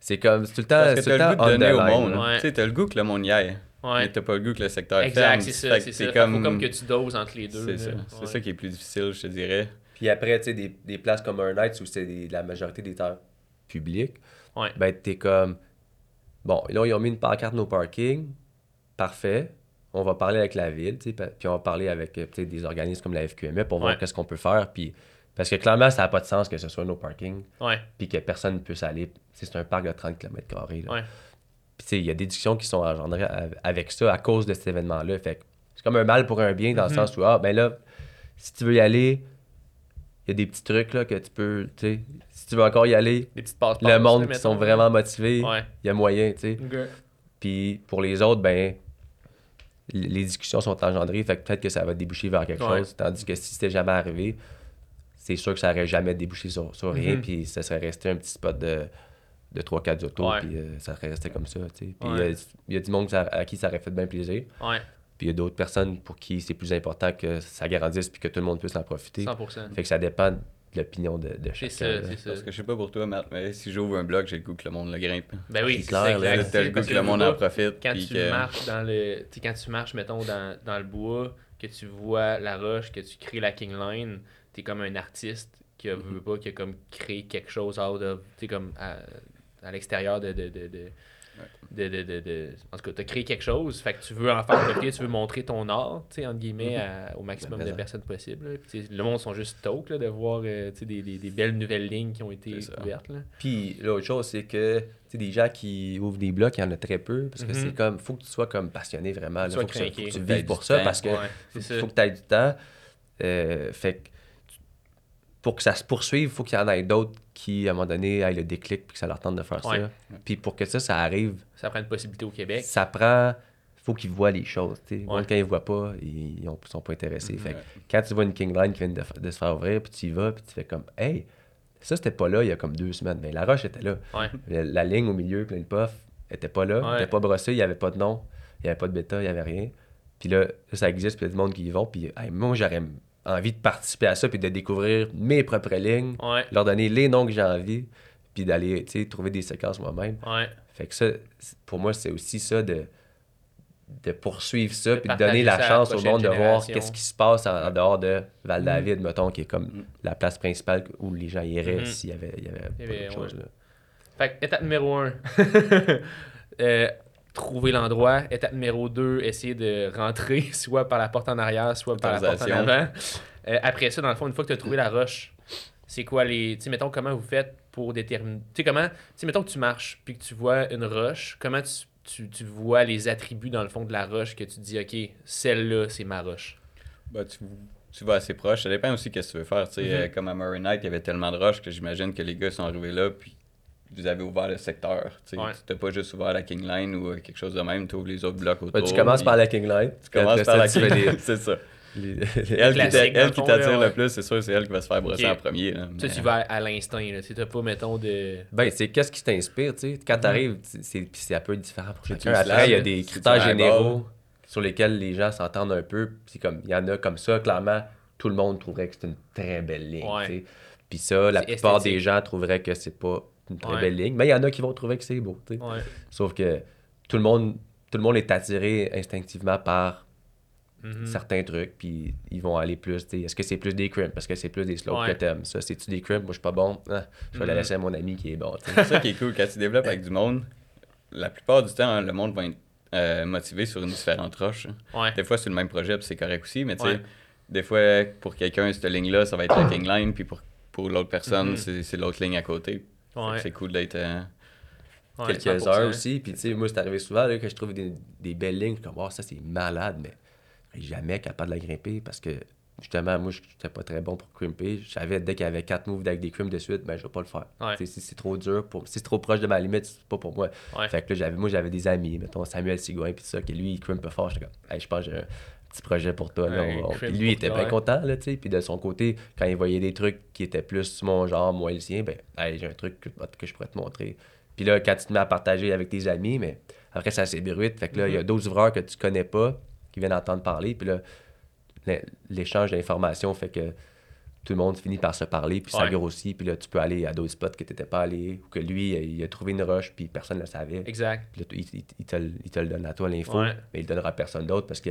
C'est comme, c'est tout le temps. Parce que t'as le goût de donner au monde. Tu sais, t'as le goût que le monde y aille. Ouais. Mais t'as pas le goût que le secteur exact, ferme. Exact, c'est ça. C'est comme... Faut comme que tu doses entre les deux. C'est ça. C'est ça qui est plus difficile, je te dirais. Puis après, tu sais, des, des, places comme un night où c'est la majorité des terres publiques, ouais. ben t'es comme, bon, là, ils ont mis une pancarte no parking, parfait, on va parler avec la ville, puis on va parler avec euh, des organismes comme la FQME pour voir qu'est-ce qu'on peut faire. Puis, parce que clairement, ça n'a pas de sens que ce soit nos parking, puis que personne ne puisse aller. C'est un parc de 30 km. Puis il y a des discussions qui sont engendrées avec ça à cause de cet événement-là. Fait c'est comme un mal pour un bien dans le mm-hmm. sens où, ah, ben là, si tu veux y aller, il y a des petits trucs là, que tu peux, tu sais, si tu veux encore y aller, le monde qui sont vraiment motivés, il y a moyen, tu sais. Puis pour les autres, ben, les discussions sont engendrées, fait que peut-être que ça va déboucher vers quelque chose. Tandis que si c'était jamais arrivé, c'est sûr que ça n'aurait jamais débouché sur, rien, mm-hmm. puis ça serait resté un petit spot de, de 3-4 autos, puis euh, ça serait resté comme ça. Puis il y, a du monde à qui ça aurait fait bien plaisir. Puis il y a d'autres personnes pour qui c'est plus important que ça grandisse puis que tout le monde puisse en profiter. 100%. Fait que ça dépend l'opinion de, de chacun. C'est ça, c'est ça. Parce que je sais pas pour toi, Matt, mais si j'ouvre un blog, j'ai le goût que le monde le grimpe. Ben oui, c'est clair. T'as le goût que le monde en profite. Quand tu marches dans le... quand tu marches, mettons, dans, dans le bois, que tu vois la roche, que tu crées la king line, t'es comme un artiste qui a, mm-hmm. pas, qui a comme créé quelque chose out of... T'es comme à, à l'extérieur de, de, de, de de, de, de, de, En tout cas, tu as créé quelque chose, fait que tu veux en faire profiter, tu veux montrer ton art, tu sais, entre guillemets, mhm. au maximum de personnes possible. le monde sont juste stoked là, de voir euh, des, des, des, belles nouvelles lignes qui ont été ouvertes. Là. Puis l'autre chose, c'est que des gens qui ouvrent des blocs, il y en a très peu, parce que c'est mhm. comme, faut que tu sois comme passionné vraiment, il faut, que, tu vives pour ça, parce que faut, que tu aies du temps. Euh, fait que pour que ça se poursuive, il faut qu'il y en ait d'autres qui, à un moment donné, aient le déclic puis que ça leur tente de faire ça. Puis pour que ça, ça arrive. Ça prend une possibilité au Québec. Ça prend. faut qu'ils voient les choses. Quand ils ne voient pas, ils ne sont pas intéressés. Fait quand tu vois une King Line qui vient de, se faire ouvrir, puis tu y vas, puis tu fais comme Hey, ça, c'était pas là il y a comme deux semaines. Mais la roche était là. La, ligne au milieu, plein de puff, était pas là. Elle était pas brossée, il n'y avait pas de nom, il n'y avait pas de bêta, il n'y avait rien. Puis là, ça existe, puis il y a du monde qui y vont. Puis moi, j'aurais envie de participer à ça puis de découvrir mes propres lignes, leur donner les noms que j'ai envie, puis d'aller trouver des séquences moi-même. Fait que ça, pour moi, c'est aussi ça de, de poursuivre ça, puis de donner la chance au monde de voir qu'est-ce qui se passe en, dehors de Val-David, mm. mettons, qui est comme mm. la place principale où les gens iraient mm-hmm. s'il y avait, il y avait, pas d'autre chose. Là. Fait que, étape numéro un. euh, trouver l'endroit. Étape numéro 2, essayer de rentrer soit par la porte en arrière, soit par la porte en avant. Euh, après ça, dans le fond, une fois que tu as trouvé la roche, c'est quoi les. Tu sais, mettons, comment vous faites pour déterminer. Tu sais, comment. Tu sais, mettons que tu marches puis que tu vois une roche, comment tu, tu, vois les attributs dans le fond de la roche que tu dis, OK, celle-là, c'est ma roche? Bah, tu, tu vas assez proche. Ça dépend aussi de ce que tu veux faire. Tu sais, mm-hmm. euh, comme à Murray Night, il y avait tellement de roches que j'imagine que les gars sont arrivés là, puis vous avez ouvert le secteur. Tu n'as pas juste ouvert la King Line ou euh, quelque chose de même, tu ouvres les autres blocs autour. tu commences par la King Line. Tu commences par la King Line, c'est ça. elle qui t'attire le plus, c'est sûr, c'est elle qui va se faire brosser en premier. Tu, tu vas à l'instinct. Tu n'as pas, mettons, de. Ben, c'est qu'est-ce qui t'inspire. tu sais? Quand tu arrives, c'est un peu différent pour chacun. Après, il y a des critères généraux sur lesquels les gens s'entendent un peu. comme Il y en a comme ça, clairement, tout le monde trouverait que c'est une très belle ligne. Puis ça, la plupart des gens trouveraient que c'est pas une très belle ligne. Mais il y en a qui vont trouver que c'est beau. Sauf que tout le monde tout le monde est attiré instinctivement par mm-hmm. certains trucs, puis ils vont aller plus. Est-ce que c'est plus des crimps? Parce que c'est plus des slopes que t'aimes Ça, c'est-tu des crimps? Moi, je suis pas bon. Ah, je vais la mm-hmm. laisser à mon ami qui est bon. C'est ça qui est cool. Quand tu développes avec du monde, la plupart du temps, le monde va être euh, motivé sur une différente roche. Des fois, c'est le même projet, puis c'est correct aussi, mais tu sais, des fois, pour quelqu'un, cette ligne-là, ça va être la king line, puis pour, pour l'autre personne, mm-hmm. c'est l'autre ligne à côté. C'est cool d'être. Euh, quelques heures aussi. Puis, tu sais, moi, c'est arrivé souvent là, que je trouve des, des belles lignes. comme, oh, ça, c'est malade, mais je suis jamais capable de la grimper parce que, justement, moi, je n'étais pas très bon pour crimper. Je savais, dès qu'il y avait quatre moves avec des crimps de suite, ben, je vais pas le faire. Si c'est trop dur, pour... si c'est trop proche de ma limite, c'est pas pour moi. Fait que là, j'avais, moi, j'avais des amis, mettons Samuel Sigouin, puis ça, que lui, il crimpe fort. J'étais comme, je pense que j'ai petit projet pour toi. Là, lui, il était bien content, là, tu sais. Puis de son côté, quand il voyait des trucs qui étaient plus mon genre, moi le sien, ben, j'ai un truc que, je pourrais te montrer. Puis là, quand tu te mets à partager avec tes amis, mais après, ça s'ébruite. Fait que là, il y a mm-hmm. d'autres ouvreurs que tu connais pas qui viennent entendre parler. Puis là, l'échange d'informations fait que tout le monde finit par se parler, puis ça grossit, puis là, tu peux aller à d'autres spots que tu n'étais pas allé, ou que lui, il a trouvé une roche, puis personne ne le savait. Exact. Puis il, te, le donne à toi, l'info, mais il ne donnera à personne d'autre, parce que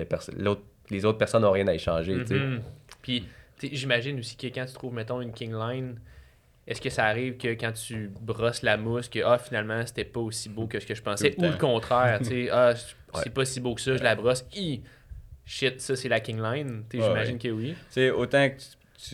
les autres personnes n'ont rien à échanger, mm-hmm. Puis J'imagine aussi que quand tu trouves, mettons, une king line, est-ce que ça arrive que quand tu brosses la mousse, que ah, finalement, c'était pas aussi beau que ce que je pensais, ou le contraire, tu sais, ah, c'est pas si beau que ça, je la brosse, shit, ça c'est la king line, j'imagine que oui. C'est autant que tu,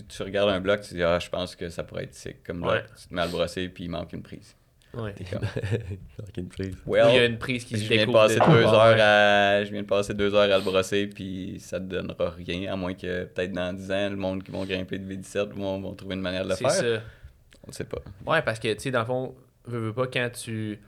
tu, regardes un bloc, tu dis, ah, je pense que ça pourrait être sick comme bloc, tu te mets à le brosser, puis il manque une prise. Ouais. Comme... une prise. il y a une prise qui se je viens de passer deux heures à Je viens de passer deux heures à le brosser, puis ça te donnera rien, à moins que peut-être dans 10 ans, le monde qui vont grimper de V17 vont, vont trouver une manière de le faire. C'est ça. On ne sait pas. Ouais, parce que, tu sais, dans le fond, veux, veux pas, quand tu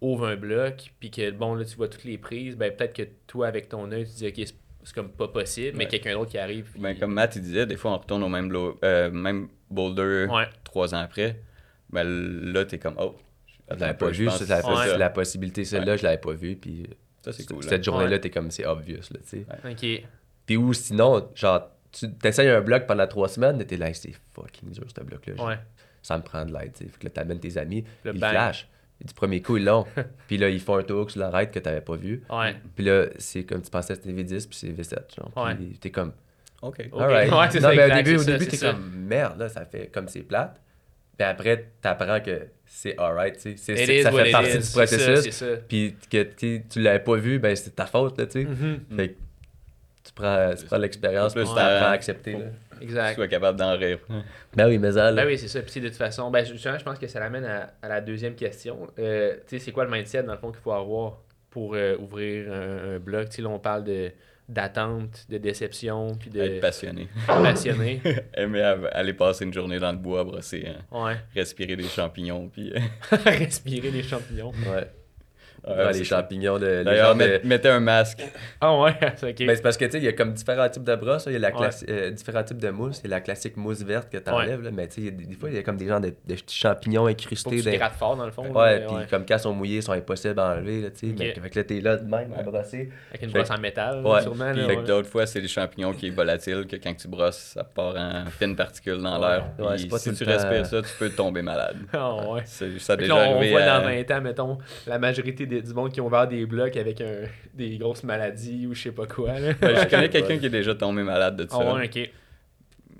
ouvres un bloc, puis que, bon, là, tu vois toutes les prises, ben peut-être que toi, avec ton œil, tu dis, OK, c'est comme pas possible, mais quelqu'un d'autre qui arrive. Ben, comme Matt, il disait, des fois, on retourne au même, euh, même boulder trois ans après. Ben là, t'es comme, oh, je l'avais pas vu, c'est la, la, possibilité, celle-là, je l'avais pas vu, puis ça, c'est cool. Cette hein. journée-là, t'es comme, c'est obvious, là, tu sais. OK. Puis ou sinon, genre, tu t'essayes un bloc pendant trois semaines, t'es là, c'est fucking dur, ce bloc-là. Ouais. Ça me prend de l'aide, tu sais. Fait que là, t'amènes tes amis, ils flashent. Du premier coup, ils l'ont. puis là, ils font un tour sur l'arrête que t'avais pas vu. Ouais. Puis là, c'est comme tu pensais que c'était V10, puis c'est V7. Genre. Ouais. Puis t'es comme. OK. Alright. Ouais, ça. Mais au début, au début t'es comme merde, là, ça fait comme c'est plate. Puis après, t'apprends que c'est alright, tu sais. Ça fait partie du processus. Puis que tu l'avais pas vu, ben c'est ta faute, là, tu sais. Mm-hmm. Fait que tu prends, tu prends l'expérience, puis tu apprends à accepter. Là. Exact. Tu sois capable d'en rire. Ben oui, mais ça. Ben oui, c'est ça. Puis de toute façon, ben, justement, je pense que ça l'amène à, à, la deuxième question. Euh, tu sais, c'est quoi le mindset, dans le fond, qu'il faut avoir pour euh, ouvrir un, blog? Tu sais, là, on parle de d'attente, de déception, puis de... Être passionné. Passionné. Aimer aller passer une journée dans le bois, brosser, hein. ouais. respirer des champignons, puis... respirer des champignons. Ouais les champignons de. D'ailleurs, mettez un masque. Ah ouais, c'est ok. Ben, c'est parce que tu sais, il y a comme différents types de brosses. Il y a la euh, différents types de mousse. Il y a la classique mousse verte que tu enlèves. Là, mais tu sais, des fois, il y a comme des gens de, petits champignons incrustés. Faut que tu fort dans le fond. Ouais, puis comme quand ils sont mouillés, ils sont impossibles à enlever. Là, tu sais. Mais fait là, t'es là de même à brosser. Avec une brosse en métal, ouais. sûrement. Puis, fait que d'autres fois, c'est des champignons qui est volatile, que quand tu brosses, ça part en fines particules dans l'air. si tu respires ça, tu peux tomber malade. Ah ouais. Ça déjà arrivé. On voit dans 20 ans, mettons, la majorité du monde qui ont ouvert des blocs avec un, des grosses maladies ou je sais pas quoi. Là. Ben, je connais quelqu'un qui est déjà tombé malade de ça. Ah ouais, ok.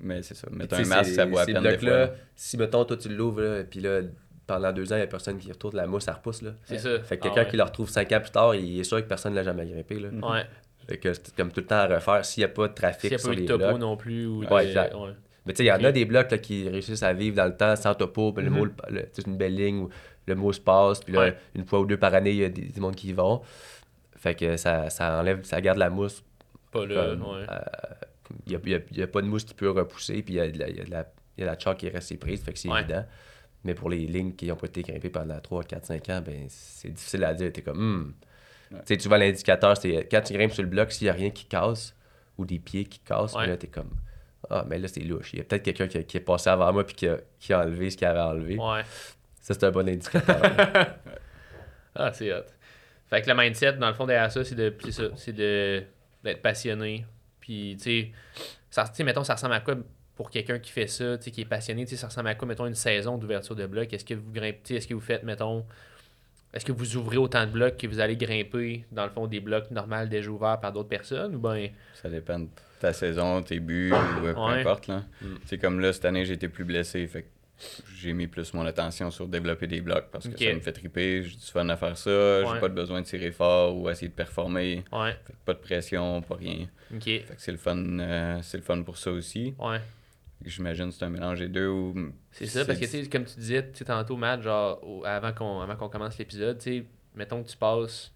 Mais c'est ça. Mettre un masque, ça vaut à peine des fois. Là, si, mettons, toi, tu l'ouvres, puis là, pendant deux ans, il n'y a personne qui retourne la mousse, ça repousse. Là. C'est ça. Fait que quelqu'un ah qui le retrouve cinq ans plus tard, il est sûr que personne ne l'a jamais grimpé. Là. Ouais. Fait que c'est comme tout le temps à refaire. S'il n'y a pas de trafic sur les blocs. topo non plus. Ou ouais, exact. Mais tu sais, il y en a des blocs là, qui réussissent à vivre dans le temps sans topo, puis le mm-hmm. mot, c'est une belle ligne où le mot se passe, puis là, une fois ou deux par année, il y a des, des mondes qui y vont. Fait que ça, ça enlève, ça garde la mousse. Pas là, Il n'y a, a, pas de mousse qui peut repousser, puis il y a, de la, y a, la, y a la chalk qui reste prise, fait que c'est évident. Mais pour les lignes qui n'ont pas été grimpées pendant 3, 4, 5 ans, ben c'est difficile à dire. T'es comme, hmm. Tu sais, tu vois l'indicateur, c'est quand tu grimpes sur le bloc, s'il n'y a rien qui casse, ou des pieds qui cassent, là, t'es comme, ah, mais là, c'est louche. Il y a peut-être quelqu'un qui, qui, est passé avant moi, puis qui a, qui a enlevé ce qu'il avait enlevé. Ça, c'est un bon indicateur. ah, c'est hot. Fait que le mindset, dans le fond, derrière ça, c'est de, c'est de, d'être passionné. Puis, tu sais, mettons, ça ressemble à quoi pour quelqu'un qui fait ça, tu sais, qui est passionné, tu sais, ça ressemble à quoi, mettons, une saison d'ouverture de blocs? Est-ce que vous grimpez, est-ce que vous faites, mettons, est-ce que vous ouvrez autant de blocs que vous allez grimper, dans le fond, des blocs normaux déjà ouverts par d'autres personnes ou ben... Ça dépend de ta saison, tes buts, ou peu importe, là. C'est mm. comme là, cette année, j'ai été plus blessé, fait j'ai mis plus mon attention sur développer des blocs parce que ça me fait triper. J'ai du fun à faire ça. J'ai pas besoin de tirer fort ou essayer de performer. pas de pression, pas rien. c'est le fun, euh, c'est le fun pour ça aussi. J'imagine que c'est un mélange des deux. C'est ça, parce que comme tu disais tantôt, Matt, genre, avant qu'on avant qu'on commence l'épisode, mettons que tu passes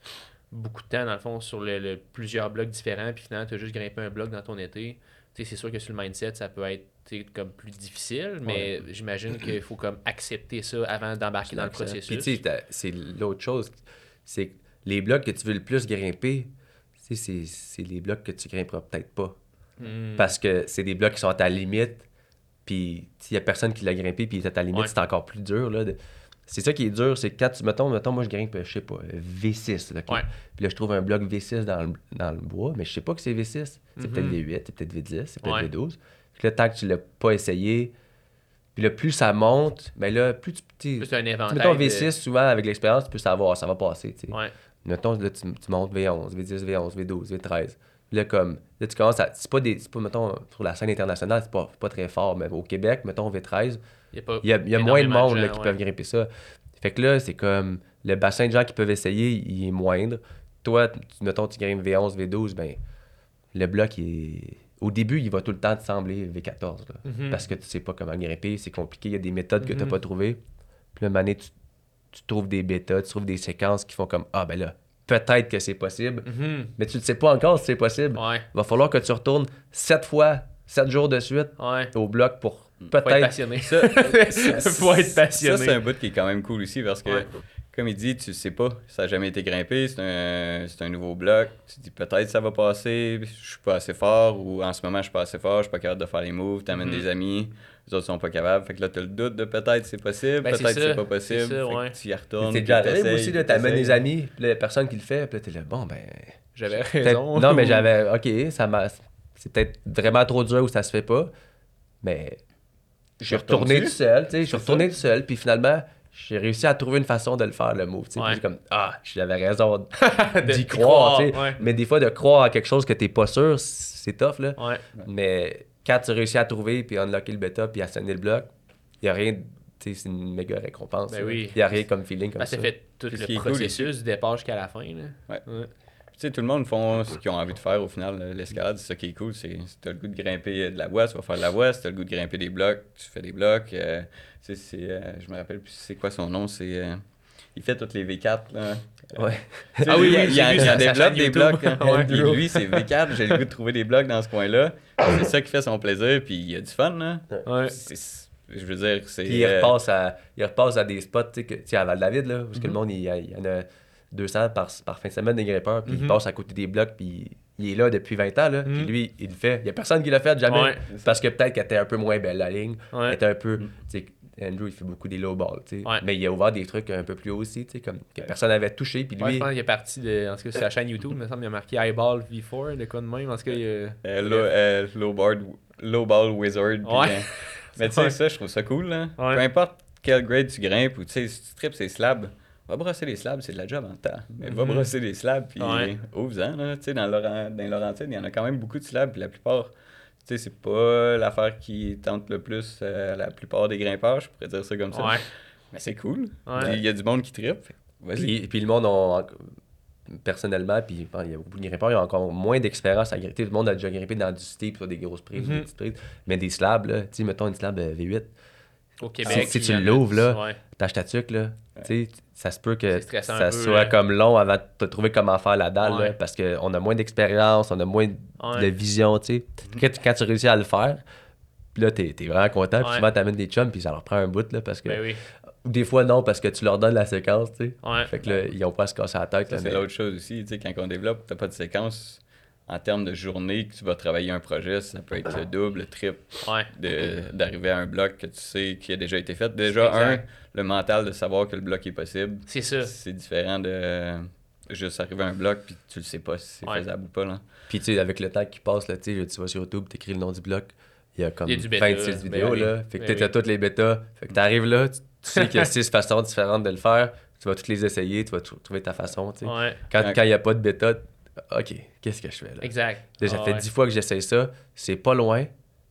beaucoup de temps, dans le fond, sur le, plusieurs blocs différents, puis finalement, tu as juste grimpé un bloc dans ton été. C'est sûr que sur le mindset, ça peut être comme plus difficile, mais j'imagine qu'il faut comme accepter ça avant d'embarquer dans le processus. Puis tu sais, c'est l'autre chose, c'est les blocs que tu veux le plus grimper, c'est les blocs que tu grimperas peut-être pas. Hmm. Parce que c'est des blocs qui sont à ta limite, puis il y a personne qui l'a grimpé, puis à ta limite, c'est encore plus dur. Là, C'est ça qui est dur, c'est quand tu, mettons, mettons, moi je grimpe, je sais pas, V6. Là, Puis là, je trouve un bloc V6 dans le, dans le bois, mais je sais pas que c'est V6. C'est peut-être mm-hmm. V8, c'est peut-être V10, c'est peut-être V12. Puis là, tant que tu l'as pas essayé, puis là, plus ça monte, mais là, plus tu. Plus un inventaire. Mettons V6, souvent, avec l'expérience, tu peux savoir, ça va passer. tu sais. Ouais. Mettons, là, tu, montes V11, V10, V11, V12, V13. Là, comme, là, tu commences à. C'est pas des. C'est pas, mettons, sur la scène internationale, c'est pas, pas très fort, mais au Québec, mettons, V13, il y a, y a, moins de monde là, qui peuvent grimper ça. Fait que là, c'est comme. Le bassin de gens qui peuvent essayer, il est moindre. Toi, mettons, tu grimpes V11, V12, ben, le bloc, il est au début, il va tout le temps te sembler V14. Mhm. Parce que tu sais pas comment grimper, c'est compliqué, il y a des méthodes que tu n'as mhm. pas trouvées. Puis là, tu, tu trouves des bêtas, tu trouves des séquences qui font comme Ah, ben là, peut-être que c'est possible, mhm. mais tu ne sais pas encore si c'est possible. Il va falloir que tu retournes sept fois, sept jours de suite au bloc pour peut-être. Faut être passionné. Ça, Faut être passionné. Ça, c'est un bout qui est quand même cool aussi parce que comme il dit, tu sais pas, ça n'a jamais été grimpé, c'est un, un, nouveau bloc. Tu dis peut-être ça va passer, je suis pas assez fort, ou en ce moment je suis pas assez fort, je suis pas capable de faire les moves, tu amènes mhm. des amis, les autres sont pas capables. Fait que là, tu as le doute de peut-être c'est possible, ben, peut-être c'est pas possible. Ça, ouais. tu y retournes. C'est déjà arrivé aussi, tu amènes des amis, puis la personne qui le fait, puis là, tu es là, bon, ben. J'avais raison. Non, mais j'avais, ok, ça m'a. C'est peut-être vraiment trop dur ou ça se fait pas, mais. Je suis retourné tout seul, tu sais, je suis retourné tout seul, puis finalement j'ai réussi à trouver une façon de le faire, le move. Ouais. comme, ah, j'avais raison d'y croire. Mais des fois, de croire à quelque chose que t'es pas sûr, c'est tough. Là. Mais quand tu réussis à trouver, puis unlocker le bêta, puis à sonner le bloc, il n'y a rien. C'est une méga récompense. Ben Il n'y a rien comme feeling comme ben, ça. Ça fait tout le processus du départ jusqu'à la fin. Là. Tu sais, tout le monde font ce qu'ils ont envie de faire au final. L'escalade, c'est ça qui est cool. C'est, si tu as le goût de grimper de la voie, tu vas faire de la voie. Si tu as le goût de grimper des blocs, tu fais des blocs. Euh, tu sais, c'est, euh, je me rappelle plus c'est quoi son nom. C'est, euh, il fait toutes les V4. Là. Ouais. ah oui, il, il, il, il développe des blocs. Hein. lui, c'est V4. J'ai le goût de trouver des blocs dans ce coin-là. C'est ça qui fait son plaisir. Puis il a du fun. Là. Ouais. je veux dire, c'est. Puis il, repasse à, il repasse à des spots, tu sais, à Val-David, là, parce que le mhm. monde, il, y en a 200 par, par fin de semaine des grimpeurs, puis il mhm. passe à côté des blocs, puis il est là depuis 20 ans, là, puis mhm. lui, il le fait. Il n'y a personne qui l'a fait, jamais. parce que peut-être qu'elle était un peu moins belle, la ligne. Elle était un peu. Mhm. Andrew, il fait beaucoup des low balls, tu sais. Mais il a ouvert des trucs un peu plus haut aussi, tu sais, comme que personne n'avait touché. Puis lui. je pense qu'il est parti de. En tout cas, sur la chaîne YouTube, il me semble, il a marqué Eyeball V4, de quoi de même. En tout cas, il euh, euh, low, ball, low ball Wizard. Ouais. Euh, mais tu sais, ça, je trouve ça cool, là. Peu importe quel grade tu grimpes ou tu sais, si tu tripes ces slabs va brosser les slabs, c'est de la job en temps. Mais va mhm. brosser les slabs, puis ouais. ouvre-en. Tu sais, dans, Laurent, dans Laurentine, il y en a quand même beaucoup de slabs, puis la plupart, tu sais, c'est pas l'affaire qui tente le plus euh, la plupart des grimpeurs, je pourrais dire ça comme ça. Ouais. Mais c'est cool. Il y a du monde qui tripe. Vas-y. Puis, le monde, on, personnellement, puis il y a beaucoup de grimpeurs, ils ont encore moins d'expérience à grimper. Tout le monde a déjà grimpé dans du steep, des grosses prises, des mhm. petites prises. Mais des slabs, là, tu sais, mettons une slab euh, V8. Au Québec. Si, tu l'ouvres, là, ouais. ta là, tu sais, ça se peut que ça soit comme long avant de trouver comment faire la dalle, là, parce qu'on a moins d'expérience, on a moins de vision, tu sais. Quand, tu réussis à le faire, là, t'es es vraiment content, puis souvent t'amènes des chums, puis ça leur prend un bout, là, parce que... Ben ou des fois, non, parce que tu leur donnes la séquence, tu sais. Fait que là, ils ont pas à se casser la tête. C'est l'autre chose aussi, tu sais, quand on développe, t'as pas de séquence en termes de journée que tu vas travailler un projet, ça peut être le double, le triple d'arriver à un bloc que tu sais qui a déjà été fait. Déjà, un, le mental de savoir que le bloc est possible. C'est ça. C'est différent de juste arriver à un bloc puis tu le sais pas si c'est faisable ou pas. Là. Puis tu sais, avec le temps qui passe, là, tu vas sur YouTube, tu écris le nom du bloc. Il y a comme 26 vidéos. Ben là. Fait que ben tu as toutes les bêtas. Fait que tu arrives là, tu, sais qu'il y a six façons différentes de le faire. Tu vas toutes les essayer, tu vas trouver ta façon. Quand il n'y a pas de bêta, OK, qu'est-ce que je fais là? Exact. Déjà, ça fait dix fois que j'essaye ça, c'est pas loin,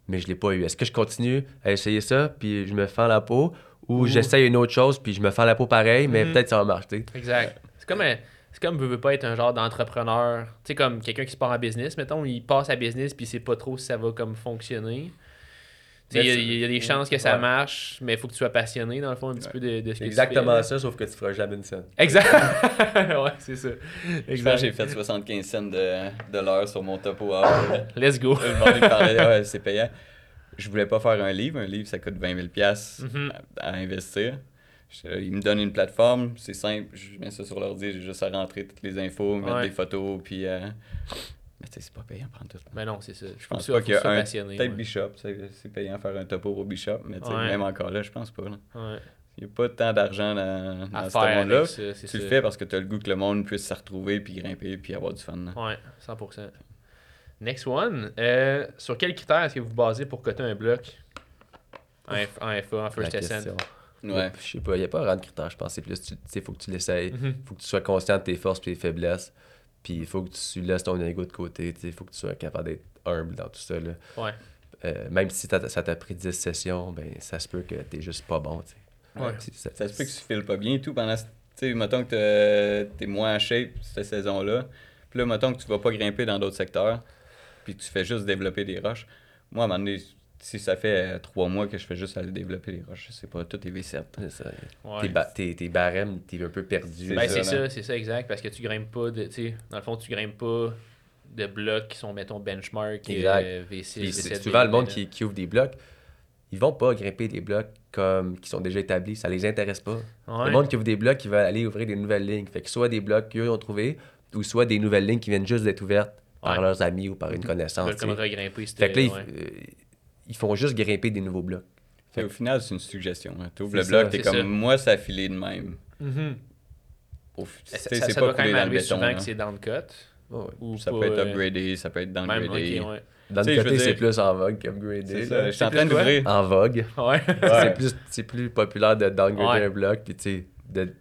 mais je l'ai pas eu. Est-ce que je continue à essayer ça, puis je me fends la peau, ou j'essaye une autre chose, puis je me fends la peau pareil, mais mhm. peut-être ça va marcher. Exact. C'est comme un, c'est comme veut, pas être un genre d'entrepreneur. Tu sais, comme quelqu'un qui se part en business, mettons, il passe à business, puis il sait pas trop si ça va comme fonctionner. Il y, a des chances que ça marche, mais il faut que tu sois passionné, dans le fond, un petit peu de, de ce que Exactement ça, sauf que tu feras jamais une scène. Exact. ouais, c'est ça. Exact. J'ai fait 75 cents de, de l'heure sur mon topo. Let's go. Le monde me parlait, ouais, c'est payant. Je voulais pas faire un livre. Un livre, ça coûte 20 000 mm à, investir. il me donne une plateforme, c'est simple, je mets ça sur l'ordi, j'ai juste à rentrer toutes les infos, mettre des photos, puis euh, mais tu sais, c'est pas payant prendre tout. Mais non, c'est ça. Je pense pas qu'il y a un. Peut-être Bishop, c'est payant faire un topo au Bishop, mais même encore là, je pense pas. Ouais. Il n'y a pas tant d'argent dans, dans ce monde-là. Tu le fais parce que tu as le goût que le monde puisse se retrouver, puis grimper, puis avoir du fun. Ouais, 100%. Next one. Euh, sur quels critères est-ce que vous basez pour coter un bloc? En, FA, en First Ascent Ouais. Je sais pas, il n'y a pas vraiment de critères, je pense. C'est plus, il faut que tu l'essayes. Il mhm. faut que tu sois conscient de tes forces et tes faiblesses. Puis il faut que tu laisses ton ego de côté. Il faut que tu sois capable d'être humble dans tout ça. Là. Ouais. Euh, même si ça t'a pris 10 sessions, ben, ça se peut que t'es juste pas bon. Ouais. Ça, ça, se peut que tu files pas bien et tout pendant. Tu sais, mettons que t'es moins en shape cette saison-là. Puis là, mettons que tu vas pas grimper dans d'autres secteurs. Puis que tu fais juste développer des roches. Moi, à un moment donné, si ça fait euh, trois mois que je fais juste aller développer les roches, je sais pas, tout est V7. Ça. Tes, tes, barèmes, t'es un peu perdu. Ben, c'est ça, c'est ça, exact, parce que tu grimpes pas, de, dans le fond, tu grimpes pas de blocs qui sont, mettons, benchmark, euh, V6, V7. Souvent, le monde qui, qui, ouvre des blocs, ils vont pas grimper des blocs comme qui sont déjà établis, ça les intéresse pas. Le monde qui ouvre des blocs, il va aller ouvrir des nouvelles lignes. Fait que soit des blocs qu'eux ont trouvé, ou soit des nouvelles lignes qui viennent juste d'être ouvertes par leurs amis ou par une connaissance. Comme regrimper, fait que là, euh, ils font juste grimper des nouveaux blocs. au final, c'est une suggestion. Hein. Tu ouvres le bloc, t'es comme moi, ça a filé de même. Mm ça, ça, doit quand même arriver souvent que c'est downcut. Ou ça peut être euh, upgradé, ça peut être downgradé. Okay, ouais. C'est plus en vogue qu'upgradé. Je suis en train d'ouvrir. En vogue. Ouais. c'est plus, plus populaire de downgrader un bloc. Puis, tu sais, de...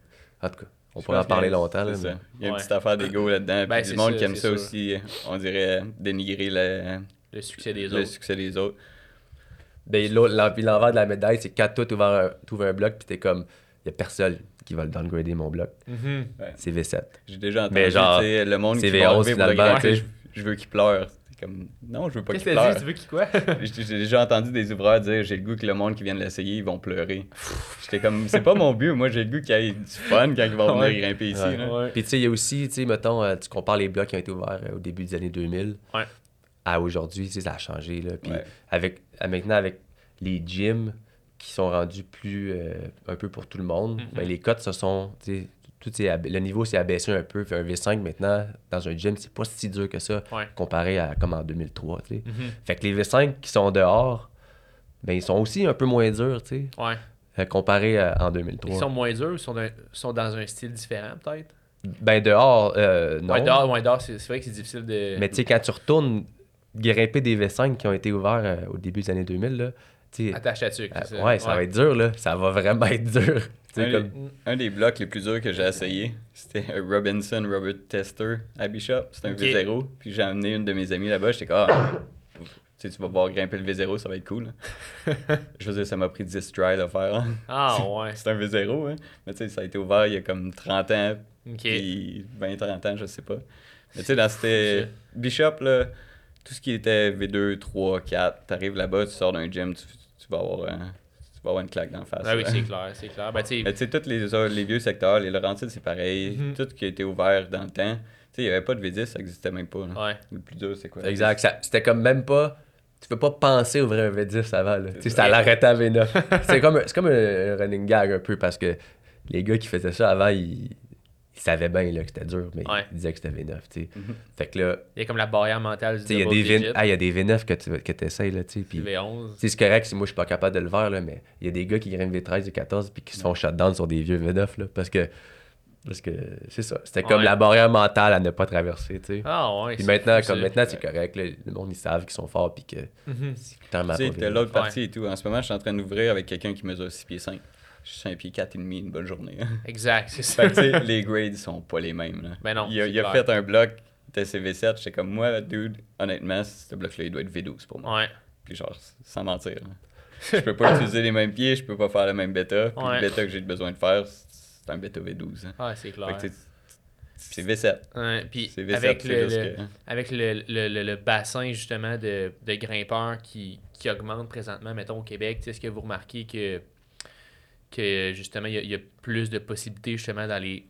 en tout cas, on pourrait en parler longtemps. Là, Il y a une petite affaire d'ego là-dedans. Ben, puis du monde qui aime ça, aussi, on dirait, dénigrer le, le succès des autres. Le succès des autres. Ben, l'envers de la médaille, c'est quand toi, tu ouvres un, bloc, puis t'es comme, il y a personne qui va le downgrader mon bloc. Mm-hmm. C'est V7. J'ai déjà entendu genre, le monde qui va enlever finalement, je, je veux qu'il pleure. Comme, non, je veux pas qu'il pleure. Dit, tu veux qu'il quoi? j'ai déjà entendu des ouvreurs dire j'ai le goût que le monde qui vient de l'essayer, ils vont pleurer. J'étais comme, c'est pas mon but. Moi, j'ai le goût qu'il y ait du fun quand ils vont venir grimper ici. Puis, tu sais, il y a aussi, tu sais, mettons, euh, tu compares les blocs qui ont été ouverts euh, au début des années 2000 à aujourd'hui, ça a changé. Là. Puis, avec, maintenant, avec les gyms qui sont rendus plus euh, un peu pour tout le monde, mm-hmm. ben, les cotes se sont. Tout le niveau s'est abaissé un peu. un V5 maintenant, dans un gym, c'est pas si dur que ça comparé à comme en 2003. Mm-hmm. Fait que les V5 qui sont dehors, ben, ils sont aussi un peu moins durs. Ouais. Euh, comparé à, en 2003. Ils sont moins durs ou sont, sont dans un style différent, peut-être? Ben dehors, euh, non. Ouais, dehors, ouais, dehors c'est vrai que c'est difficile de. Mais tu sais, quand tu retournes grimper des V5 qui ont été ouverts euh, au début des années 2000, là, Attache à dessus. Euh, ouais, ça va être dur, là. Ça va vraiment être dur. Un, des, blocs les plus durs que j'ai essayé, c'était un Robinson Robert Tester à Bishop. C'était un V0. Puis j'ai amené une de mes amies là-bas. J'étais comme, ah, tu vas pouvoir grimper le V0, ça va être cool. je veux dire, ça m'a pris 10 tries à faire. Hein. Ah ouais. C'est un V0, hein. Mais tu sais, ça a été ouvert il y a comme 30 ans. Puis 20-30 ans, je sais pas. Mais tu sais, dans c'était Bishop, là, tout ce qui était V2, 3, 4, t'arrives là-bas, tu sors d'un gym, tu, tu, vas avoir tu vas avoir une claque d'en face. Ah oui, c'est clair, c'est clair. Ben, tu sais, tous les, les vieux secteurs, les Laurentides, c'est pareil. Mhm. Tout ce qui a été ouvert dans le temps. Tu sais, il n'y avait pas de V10, ça n'existait même pas. Ouais. Le plus dur, c'est quoi? Exact. C'était comme même pas tu peux pas penser ouvrir un V10 avant. Là. Tu sais, ça l'arrêtait à V9. c'est comme, comme un running gag un peu parce que les gars qui faisaient ça avant, ils, il savait bien que c'était dur, mais il disait que c'était V9. tu sais. Mhm. Fait que là. Il y a comme la barrière mentale du Il y, a des v... ah, il y a des V9 que tu que essayes. Là, puis, V11. C'est correct si moi je suis pas capable de le faire, là, mais il y a des gars qui grimpent V13 et 14 puis qui se font shutdown sur des vieux V9. Là, parce que. Parce que c'est ça. C'était comme la barrière mentale à ne pas traverser. tu sais. Ah ouais. Puis maintenant, comme maintenant, c'est correct. Là, le monde, ils savent qu'ils sont forts. Puis que. Mm c'est Tu sais, l'autre partie et tout. En ce moment, je suis en train d'ouvrir avec quelqu'un qui mesure 6 pieds 5 je suis 5 pieds 4 et demi une bonne journée. Hein. Exact, c'est ça. les grades sont pas les mêmes. Là. Ben non, il a, fait un bloc TCV7, j'étais comme moi, dude, honnêtement, ce bloc-là, il doit être V12 pour moi. Ouais. Puis genre, sans mentir. je peux pas utiliser les mêmes pieds, je peux pas faire le même bêta. Puis le bêta que j'ai besoin de faire, c'est un bêta V12. Hein. Ouais, c'est clair. C'est V7. Ouais, puis V7, avec, le, avec le, le, le, bassin justement de, de grimpeurs qui, qui augmente présentement, mettons au Québec, est-ce que vous remarquez que que justement, il y, a plus de possibilités justement dans les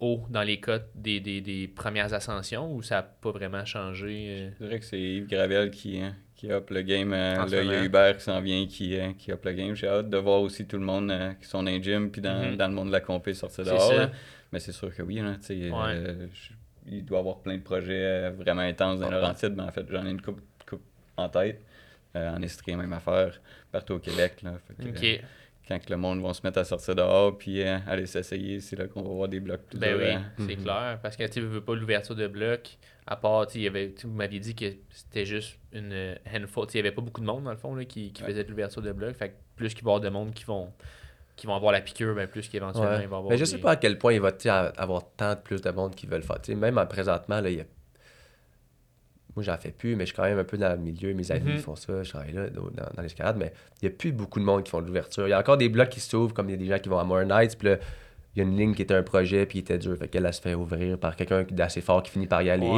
hauts, dans les cotes des, des, des premières ascensions ou ça n'a pas vraiment changé? Euh? Je dirais que c'est Yves Gravel qui, hein, qui up le game. Euh, là, il y a Hubert qui s'en vient qui, euh, qui up le game. J'ai hâte de voir aussi tout le monde qui sont dans les gym puis dans, mm-hmm. dans, le monde de la compé sortir dehors. Mais c'est sûr que oui, là, il doit y avoir plein de projets vraiment intenses dans Laurentide, mais en fait, j'en ai une coupe, coupe en tête. en Estrie, même affaire, partout au Québec. Là, OK quand le monde va se mettre à sortir dehors puis euh, aller s'essayer, c'est là qu'on va voir des blocs plus Ben oui, c'est mhm. clair. Parce que tu veux pas l'ouverture de blocs, à part, y avait, vous m'aviez dit que c'était juste une handful. Il n'y avait pas beaucoup de monde, dans le fond, là, qui, qui faisait de l'ouverture de blocs. Fait que plus qu'il va y avoir de monde qui vont qui vont avoir la piqûre, ben plus qu'éventuellement ouais. ils vont avoir. Mais je sais pas à quel point il va avoir tant de plus de monde qui veulent le faire. même présentement, là, il y a... moi j'en fais plus, mais je suis quand même un peu dans le milieu. Mes amis mm-hmm. font ça, je travaille là dans, dans l'escalade, mais il n'y a plus beaucoup de monde qui font de l'ouverture. Il y a encore des blocs qui s'ouvrent, comme il y a des gens qui vont à More Nights, puis là, il y a une ligne qui était un projet puis il était dur. Fait qu'elle, elle se fait ouvrir par quelqu'un d'assez fort qui finit par y aller.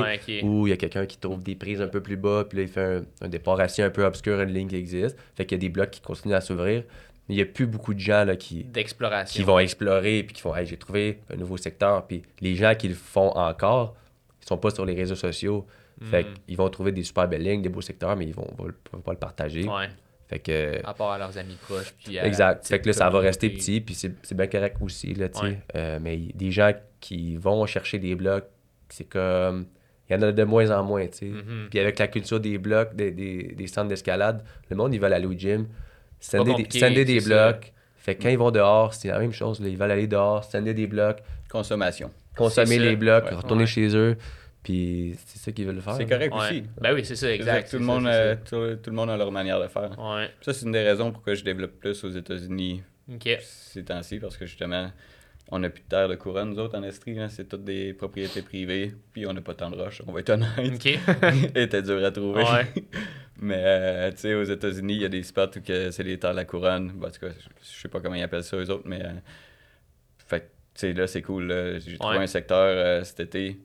Ou il y a quelqu'un qui trouve des prises un peu plus bas, puis là, il fait un, départ assis un peu obscur, une ligne qui existe. Fait qu'il y a des blocs qui continuent à s'ouvrir. Mais il n'y a plus beaucoup de gens là, qui, qui vont explorer puis qui font hey, j'ai trouvé un nouveau secteur. Puis les gens qui le font encore, ils sont pas sur les réseaux sociaux. Fait hmm. qu'ils vont trouver des super belles lignes, des beaux secteurs, mais ils vont, vont, pas le partager. Fait que... À part à leurs amis proches. Puis exact. Fait que là, ça va rester petit, puis c'est bien correct aussi, là, tu sais. Euh, mais des gens qui vont chercher des blocs, c'est comme... Il y en a de moins en moins, tu sais. Mm-hmm. Puis avec la culture des blocs, des, des, des centres d'escalade, le monde, ils veulent aller au gym, sender des, des blocs. Fait que quand ils vont dehors, c'est la même chose. Là. Ils veulent aller dehors, sender des blocs. Consommation. Consommer les blocs, retourner chez eux. Puis c'est ça qu'ils veulent faire. C'est correct aussi. Ben oui, c'est ça, exact. Tout le, monde, a, tout, le monde a leur manière de faire. Ça, c'est une des raisons pourquoi je développe plus aux États-Unis ces temps-ci, parce que justement, on n'a plus de terre de couronne, nous autres, en Estrie. Hein. c'est toutes des propriétés privées, puis on n'a pas tant de roches, on va être honnête. OK. Et c'était dur à trouver. Mais, euh, tu sais, aux États-Unis, il y a des spots où c'est les terres de la couronne. en tout cas, je sais pas comment ils appellent ça, eux autres, mais... Euh, fait tu sais, là, c'est cool. J'ai trouvé un secteur euh, cet été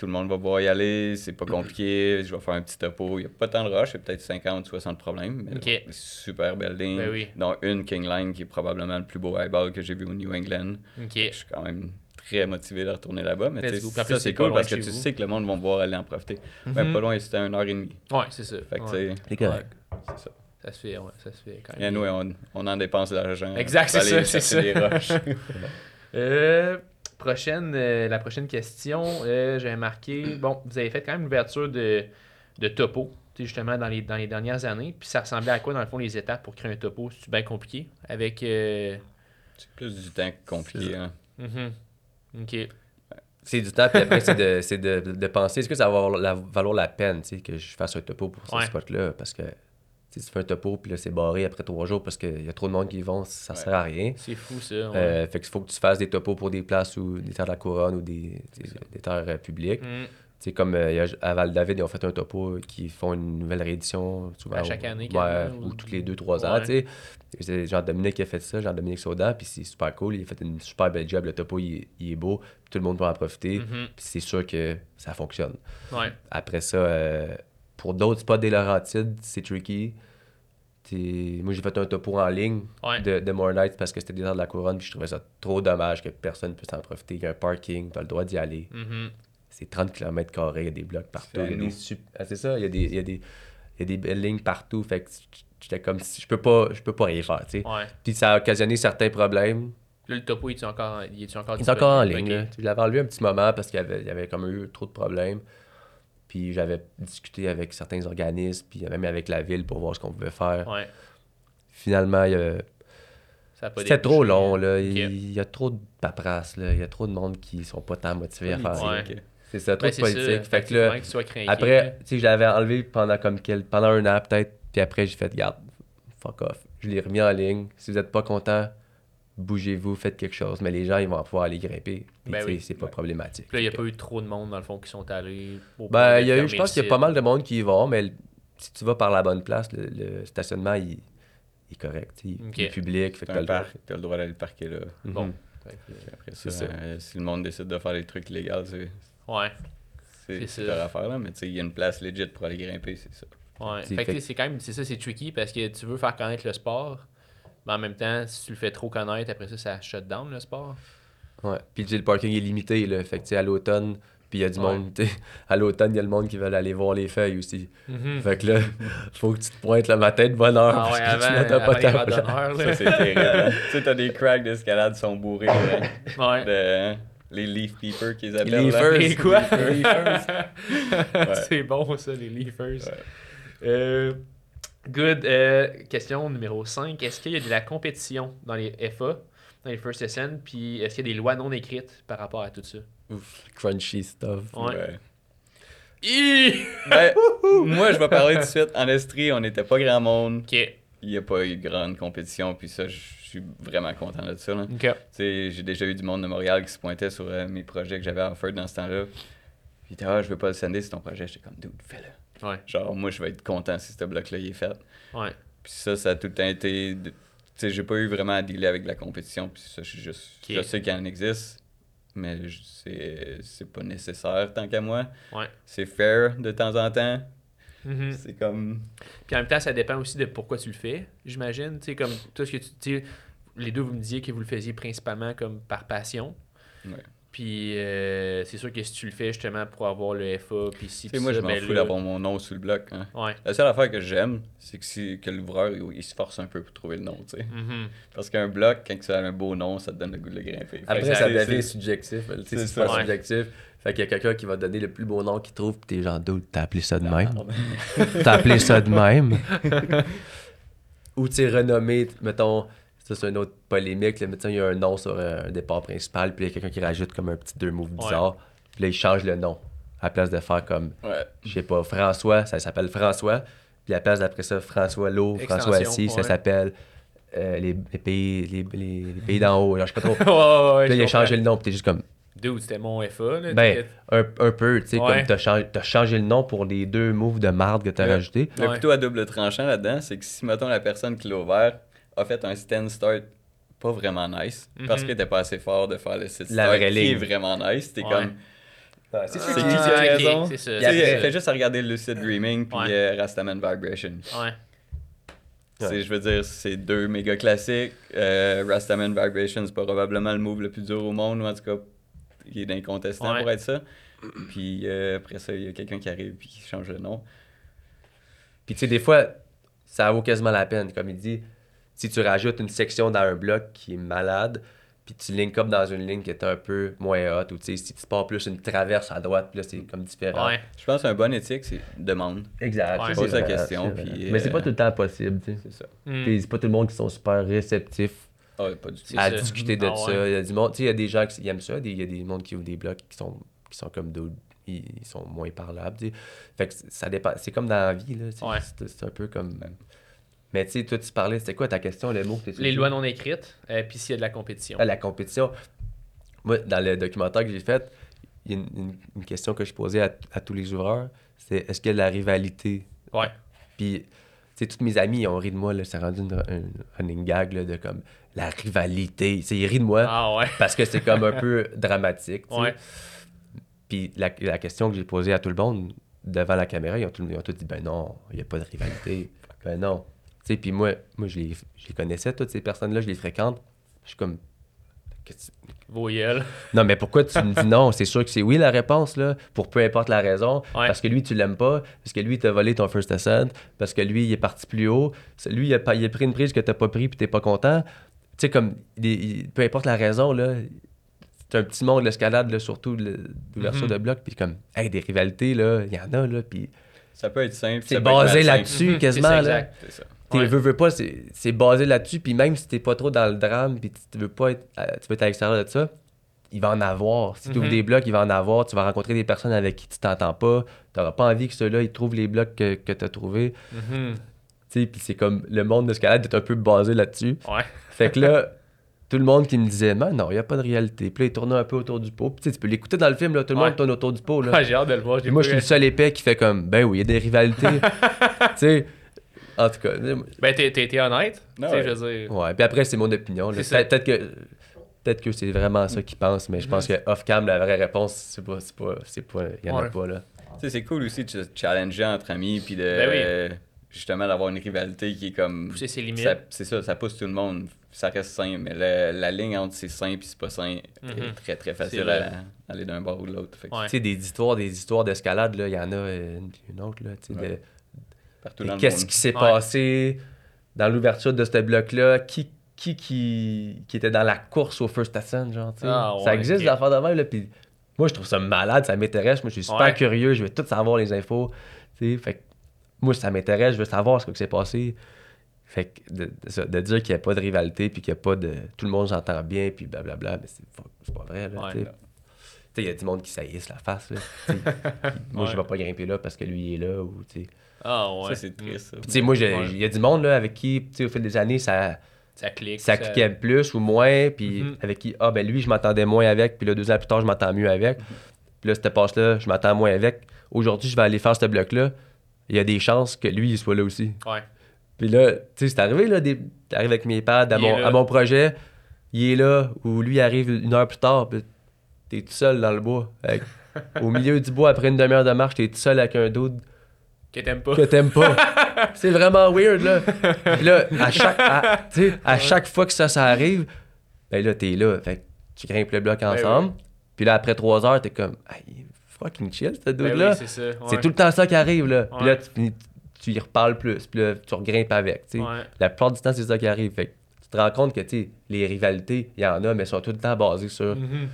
tout le monde va pouvoir y aller, c'est pas compliqué, je vais faire un petit topo. Il n'y a pas tant de rush, il y a peut-être 50 60 problèmes, mais super building. Ben Dont une King Line qui est probablement le plus beau eyeball que j'ai vu au New England. Je suis quand même très motivé de retourner là-bas. Mais ça, c'est cool parce que tu sais que le monde va pouvoir aller en profiter. Mm pas loin, c'était une heure et demie. Ouais, c'est ça. Fait que c'est correct. C'est ça. Ça se fait, ouais, ça se fait quand même. Et nous, on, on en dépense de l'argent. Exact, c'est ça, c'est ça. euh, prochaine, euh, la prochaine question, euh, j'avais marqué, bon, vous avez fait quand même une ouverture de, de topo, justement, dans les, dans les dernières années. Puis ça ressemblait à quoi, dans le fond, les étapes pour créer un topo? C'est bien compliqué? Avec. Euh, c'est plus du temps compliqué, hein. Mm-hmm. OK. C'est du temps, puis après, c'est de, de, de, penser, est-ce que ça va valoir la peine, que je fasse un topo pour ce spot-là? Parce que tu fais un topo, puis là, c'est barré après trois jours parce qu'il y a trop de monde qui y vont, ça sert à rien. C'est fou, ça. Euh, fait qu'il faut que tu fasses des topos pour des places ou des terres de la couronne ou des, des, terres euh, publiques. Mm. Tu sais, comme euh, à Val-David, ils ont fait un topo qui font une nouvelle réédition souvent. À chaque année, ou, ou toutes les deux, trois ans, tu sais. Jean-Dominique qui a fait ça, Jean-Dominique Saudan, puis c'est super cool. Il a fait une super belle job. Le topo, il, est beau, tout le monde peut en profiter. Mm-hmm. Puis c'est sûr que ça fonctionne. Après ça, pour d'autres spots des Laurentides, c'est tricky. Moi, j'ai fait un topo en ligne de, de More Nights parce que c'était des de la couronne, puis je trouvais ça trop dommage que personne ne puisse en profiter. Il y a un parking, tu as le droit d'y aller. Mm-hmm. C'est 30 km, il y a des blocs partout. Ah, c'est ça, il y, a des, il, y a des, il y a des belles lignes partout. Fait que j'étais comme si je peux pas, je peux pas rien faire. Puis ça a occasionné certains problèmes. Là, le topo, il est encore, il est encore, il est encore en ligne. Je l'avais enlevé un petit moment parce qu'il y avait, il y avait comme eu trop de problèmes. Puis j'avais discuté avec certains organismes, puis même avec la ville pour voir ce qu'on pouvait faire. Finalement, il y a... C'était trop long, là. Il, y a trop de paperasse, là. Il y a trop de monde qui sont pas tant motivés à faire ça. C'est ça, trop de politique. fait que là, après, tu sais, je l'avais enlevé pendant comme quel... pendant un an peut-être, puis après, j'ai fait, garde, fuck off. Je l'ai remis en ligne. Si vous n'êtes pas content, bougez-vous, faites quelque chose. Mais les gens, ils vont pouvoir aller grimper. Ben c'est pas problématique. là, il n'y a pas eu trop de monde, dans le fond, qui sont allés. Ben, il y a eu, je pense qu'il y a pas mal de monde qui y vont, mais si tu vas par la bonne place, le, stationnement, il, est correct. Il, est public. Tu as, le droit d'aller le parquer là. Mhm. Bon. Après ça, euh, si le monde décide de faire des trucs légaux, c'est. Ouais. C'est leur affaire, là. Mais tu sais, il y a une place legit pour aller grimper, c'est ça. Ouais. Fait, c'est quand même, c'est ça, c'est tricky parce que tu veux faire connaître le sport. Mais en même temps, si tu le fais trop connaître, après ça, ça shut down le sport. Ouais. Puis le parking est limité, là. Fait que, à l'automne, puis il y a du monde, à l'automne, il y a le monde qui veut aller voir les feuilles aussi. Mm-hmm. Fait que là, faut que tu te pointes le matin de bonne heure. Ah ouais, avant, tu n'as pas ta heure, Ça, c'est terrible. Tu sais, t'as des cracks d'escalade qui sont bourrés. ouais. De, hein, les leaf peepers qu'ils appellent. Les leafers. Les quoi? C'est bon, ça, les leafers. Euh, Good. Euh, question numéro 5. Est-ce qu'il y a de la compétition dans les FA, dans les First SN, puis est-ce qu'il y a des lois non écrites par rapport à tout ça? Ouf, crunchy stuff. Ouais. Ben, moi, je vais parler tout de suite. En Estrie, on n'était pas grand monde. OK. il n'y a pas eu de grande compétition, puis ça, je suis vraiment content de ça. J'ai déjà eu du monde de Montréal qui se pointait sur euh, mes projets que j'avais à offert dans ce temps-là. Puis ah, je veux pas le sender, c'est ton projet. J'étais comme, dude, fais-le. Ouais. Genre, moi, je vais être content si ce bloc-là est fait. Ouais. Puis ça, ça a tout le temps été. Tu sais, j'ai pas eu vraiment à dealer avec la compétition, puis ça, je, juste, je sais qu'il en existe, mais c'est pas nécessaire tant qu'à moi. Ouais. C'est fair de temps en temps. Mm-hmm. C'est comme. Puis en même temps, ça dépend aussi de pourquoi tu le fais, j'imagine. Tu sais, comme toi, ce que tu. Les deux, vous me disiez que vous le faisiez principalement comme par passion. Ouais. Puis euh, c'est sûr que si tu le fais justement pour avoir le FA, puis si tu moi, je m'en ben fous d'avoir mon nom sous le bloc. Hein. Ouais. La seule affaire que j'aime, c'est que, si, que l'ouvreur, il, se force un peu pour trouver le nom, tu sais. Mm-hmm. Parce qu'un bloc, quand tu as un beau nom, ça te donne le goût de le grimper. Après, ça devient subjectif. C'est ça. subjectif. Fait qu'il y a quelqu'un qui va donner le plus beau nom qu'il trouve, pis t'es genre, d'où t'as appelé ça de même. t'as appelé ça de même. Ou tu sais, renommé, mettons, ça c'est une autre polémique, là, mais il y a un nom sur euh, un départ principal, puis il y a quelqu'un qui rajoute comme un petit deux mots bizarre, puis là il change le nom. À la place de faire comme, je sais pas, François, ça s'appelle François, puis à la place d'après ça, François Lowe, François Assis, ça s'appelle euh, les, pays, les, les, pays d'en haut, genre je sais pas trop. puis là il a changé le nom, puis t'es juste comme, Dude, c'était mon FA. Là, ben, un, un, peu, tu sais, comme t'as changé, as changé le nom pour les deux moves de marde que t'as ouais. rajouté. Le plutôt à double tranchant là-dedans, c'est que si, mettons, la personne qui l'a ouvert a fait un stand start pas vraiment nice, mm -hmm. parce qu'il était pas assez fort de faire le sit start la vraie qui est vraiment nice, t'es comme... c'est sûr qui a raison. C'est ça. Fais juste à regarder Lucid Dreaming puis euh, Rastaman Vibration. Ouais. Je veux dire, c'est deux méga classiques. Euh, Rastaman Vibration, c'est probablement le move le plus dur au monde, ou en tout cas il est incontestant pour être ça. Puis euh, après ça, il y a quelqu'un qui arrive puis qui change le nom. Puis tu sais, des fois, ça vaut quasiment la peine. Comme il dit, si tu rajoutes une section dans un bloc qui est malade, puis tu link up dans une ligne qui est un peu moins haute, ou tu sais, si tu pars plus une traverse à droite, puis là, c'est comme différent. Je pense qu'un bon éthique, c'est demande. Exact. Tu poses la question. Puis, Mais c'est pas tout le temps possible, tu sais. C'est ça. C'est pas tout le monde qui sont super réceptifs ah pas du tout. À discuter de ah ça. Il y a du monde, il y a des gens qui aiment ça, il y a des mondes qui ouvrent des blocs qui sont, qui sont comme d'autres. Ils, sont moins parlables. Fait que ça dépend. C'est comme dans la vie, là. C'est un peu comme. Mais tu sais, toi, tu parlais, c'était quoi ta question, le mot que Les lois non écrites, euh, puis s'il y a de la compétition. Ah, la compétition. Moi, dans le documentaire que j'ai fait, il y a une, une, question que je posais à, à tous les ouvreurs, c'est est-ce qu'il y a de la rivalité? Ouais. Puis, tu sais, tous mes amis, ils ont ri de moi, là, c'est rendu une, running gag, là, de comme, la rivalité. ils rient de moi ah, parce que c'est comme un peu dramatique. Puis la, la, question que j'ai posée à tout le monde devant la caméra, ils ont, tout, tous dit ben non, il n'y a pas de rivalité. ben non. Puis moi, moi je, les, je les connaissais, toutes ces personnes-là, je les fréquente. Je suis comme. Voyelle. Non, mais pourquoi tu me dis non? C'est sûr que c'est oui la réponse, là, pour peu importe la raison. Parce que lui, tu l'aimes pas, parce que lui, il t'a volé ton first ascent, parce que lui, il est parti plus haut, lui, il a, il a pris une prise que t'as pas pris puis t'es pas content tu sais, comme, peu importe la raison, là, c'est un petit monde, l'escalade, surtout l'ouverture mm-hmm. de bloc, puis comme, hey, des rivalités, là, il y en a, là, puis... Ça peut être simple. C'est basé là-dessus, quasiment, là. Exact, c'est ça. Ouais. veux, veux pas, c'est basé là-dessus, puis même si t'es pas trop dans le drame, puis tu veux pas être, euh, tu veux être à l'extérieur de ça, il va en avoir. Si tu ouvres mm-hmm. des blocs, il va en avoir. Tu vas rencontrer des personnes avec qui tu t'entends pas. Tu n'auras pas envie que ceux-là, ils trouvent les blocs que, que tu as trouvés. Mm-hmm. Puis c'est comme le monde d'escalade est un peu basé là-dessus. Ouais. Fait que là, tout le monde qui me disait, non, non, il n'y a pas de réalité. Puis là, il tournait un peu autour du pot. Puis tu peux l'écouter dans le film, là, tout le monde tourne autour du pot. Là. J'ai hâte de le voir. Moi, je suis le seul épais qui fait comme, ben oui, il y a des rivalités. tu sais, en tout cas. Ben, t'es, t'es, honnête. tu sais, je veux dire. Ouais, puis après, c'est mon opinion. Peut-être que. Peut-être que c'est vraiment ça qu'ils pensent, mais je pense que off-cam, la vraie réponse, c'est pas. C'est pas. C'est pas. Il y en a pas, là. Tu sais, c'est cool aussi de se challenger entre amis, puis de. Ben oui justement d'avoir une rivalité qui est comme. Pousser ses limites. C'est ça, ça pousse tout le monde. Ça reste sain, mais la, ligne entre c'est sain et c'est pas sain est mhm. très très facile à, aller d'un bord ou de l'autre. Tu sais, des histoires, des histoires d'escalade, il y en a une, autre. Là, Qu'est-ce qui s'est passé dans l'ouverture de ce bloc-là? Qui, qui, qui, qui, était dans la course au First Ascent, genre, ah, Ça existe, okay. des affaires de même, là, puis moi, je trouve ça malade, ça m'intéresse. Moi, je suis super curieux, je veux tout savoir les infos. Fait moi, ça m'intéresse, je veux savoir ce qui s'est passé. Fait que de, dire qu'il n'y a pas de rivalité, puis qu'il n'y a pas de. Tout le monde s'entend bien, puis blablabla, mais c'est pas vrai, là. Il y a du monde qui saillisse la face, là. moi, je vais pas grimper là parce que lui, il est là, ou, Ah ouais. Ça, c'est triste. Tu sais, moi, il y a du monde là, avec qui, au fil des années, ça. Ça clique. Ça, cliquait plus ou moins, puis mm-hmm. avec qui, ah ben lui, je m'entendais moins avec, puis là, deux ans plus tard, je m'entends mieux avec. Mm-hmm. Puis là, cette passe-là, je m'entends moins avec. Aujourd'hui, je vais aller faire ce bloc-là. Il y a des chances que lui, il soit là aussi. Ouais. Puis là, tu sais, c'est arrivé, là, t'arrives avec mes pads à mon, à mon projet, il est là, ou lui arrive une heure plus tard, puis t'es tout seul dans le bois. au milieu du bois, après une demi-heure de marche, t'es tout seul avec un dude que t'aimes pas. Que t'aimes pas. c'est vraiment weird, là. Puis là, à chaque, à, à chaque fois que ça, ça arrive, ben là, t'es là. Fait tu grimpes le bloc ben ensemble. Puis là, après trois heures, t'es comme, hey, fucking chill, ce ben dude-là. c'est ça. C'est tout le temps ça qui arrive, là. Puis là, tu, tu, y reparles plus. Puis là, tu regrimpes avec, tu sais. La plupart du temps, c'est ça qui arrive. Fait tu te rends compte que, tu les rivalités, il y en a, mais elles sont tout le temps basées sur mm-hmm.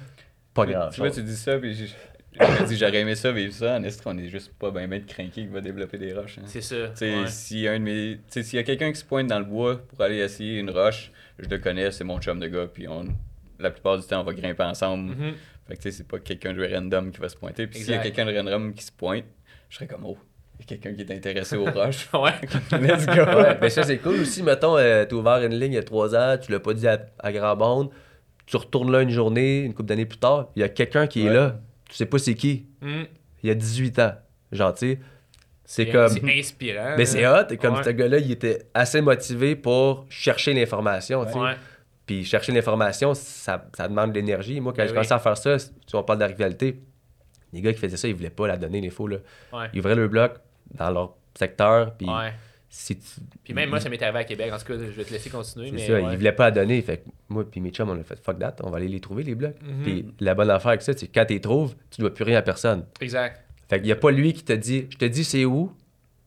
Pas. Tu vois, tu dis ça, puis dit j'aurais aimé ça vivre ça en Est on est juste pas bien bien craqué qui va développer des roches. Hein. C'est ça. Si un de mes. S'il y a quelqu'un qui se pointe dans le bois pour aller essayer une roche, je le connais, c'est mon chum de gars, puis on la plupart du temps on va grimper ensemble. Mm-hmm. Fait que tu sais, c'est pas quelqu'un de random qui va se pointer. Puis s'il y a quelqu'un de random qui se pointe, je serais comme oh. Il y a quelqu'un qui est intéressé aux roches. ouais. Let's go. Ouais, ben ça, c'est cool aussi. Mettons, euh, tu ouvert une ligne il y a trois ans, tu l'as pas dit à, grand monde, tu retournes là une journée, une couple d'années plus tard, il y a quelqu'un qui est là tu sais pas c'est qui. Hmm. Il y a 18 ans. Gentil. C'est comme. C'est inspirant. Mais c'est hot. Et comme ce gars-là, il était assez motivé pour chercher l'information. Puis chercher l'information, ça, ça, demande de l'énergie. Moi, quand ben j'ai commencé à faire ça, si on parle de la rivalité, les gars qui faisaient ça, ils voulaient pas la donner, l'info. Là. Ils ouvraient le bloc dans leur secteur. Puis puis même moi, ça m'est arrivé à Québec. En tout cas, je vais te laisser continuer. C'est ça, ils voulaient pas donner. Fait moi puis mes chums, on a fait fuck that, on va aller les trouver, les blocs. Mhm. Puis la bonne affaire avec ça, c'est que quand tu les trouves, tu dois plus rien à personne. Exact. Fait qu'il y a pas lui qui te dit, je te dis c'est où,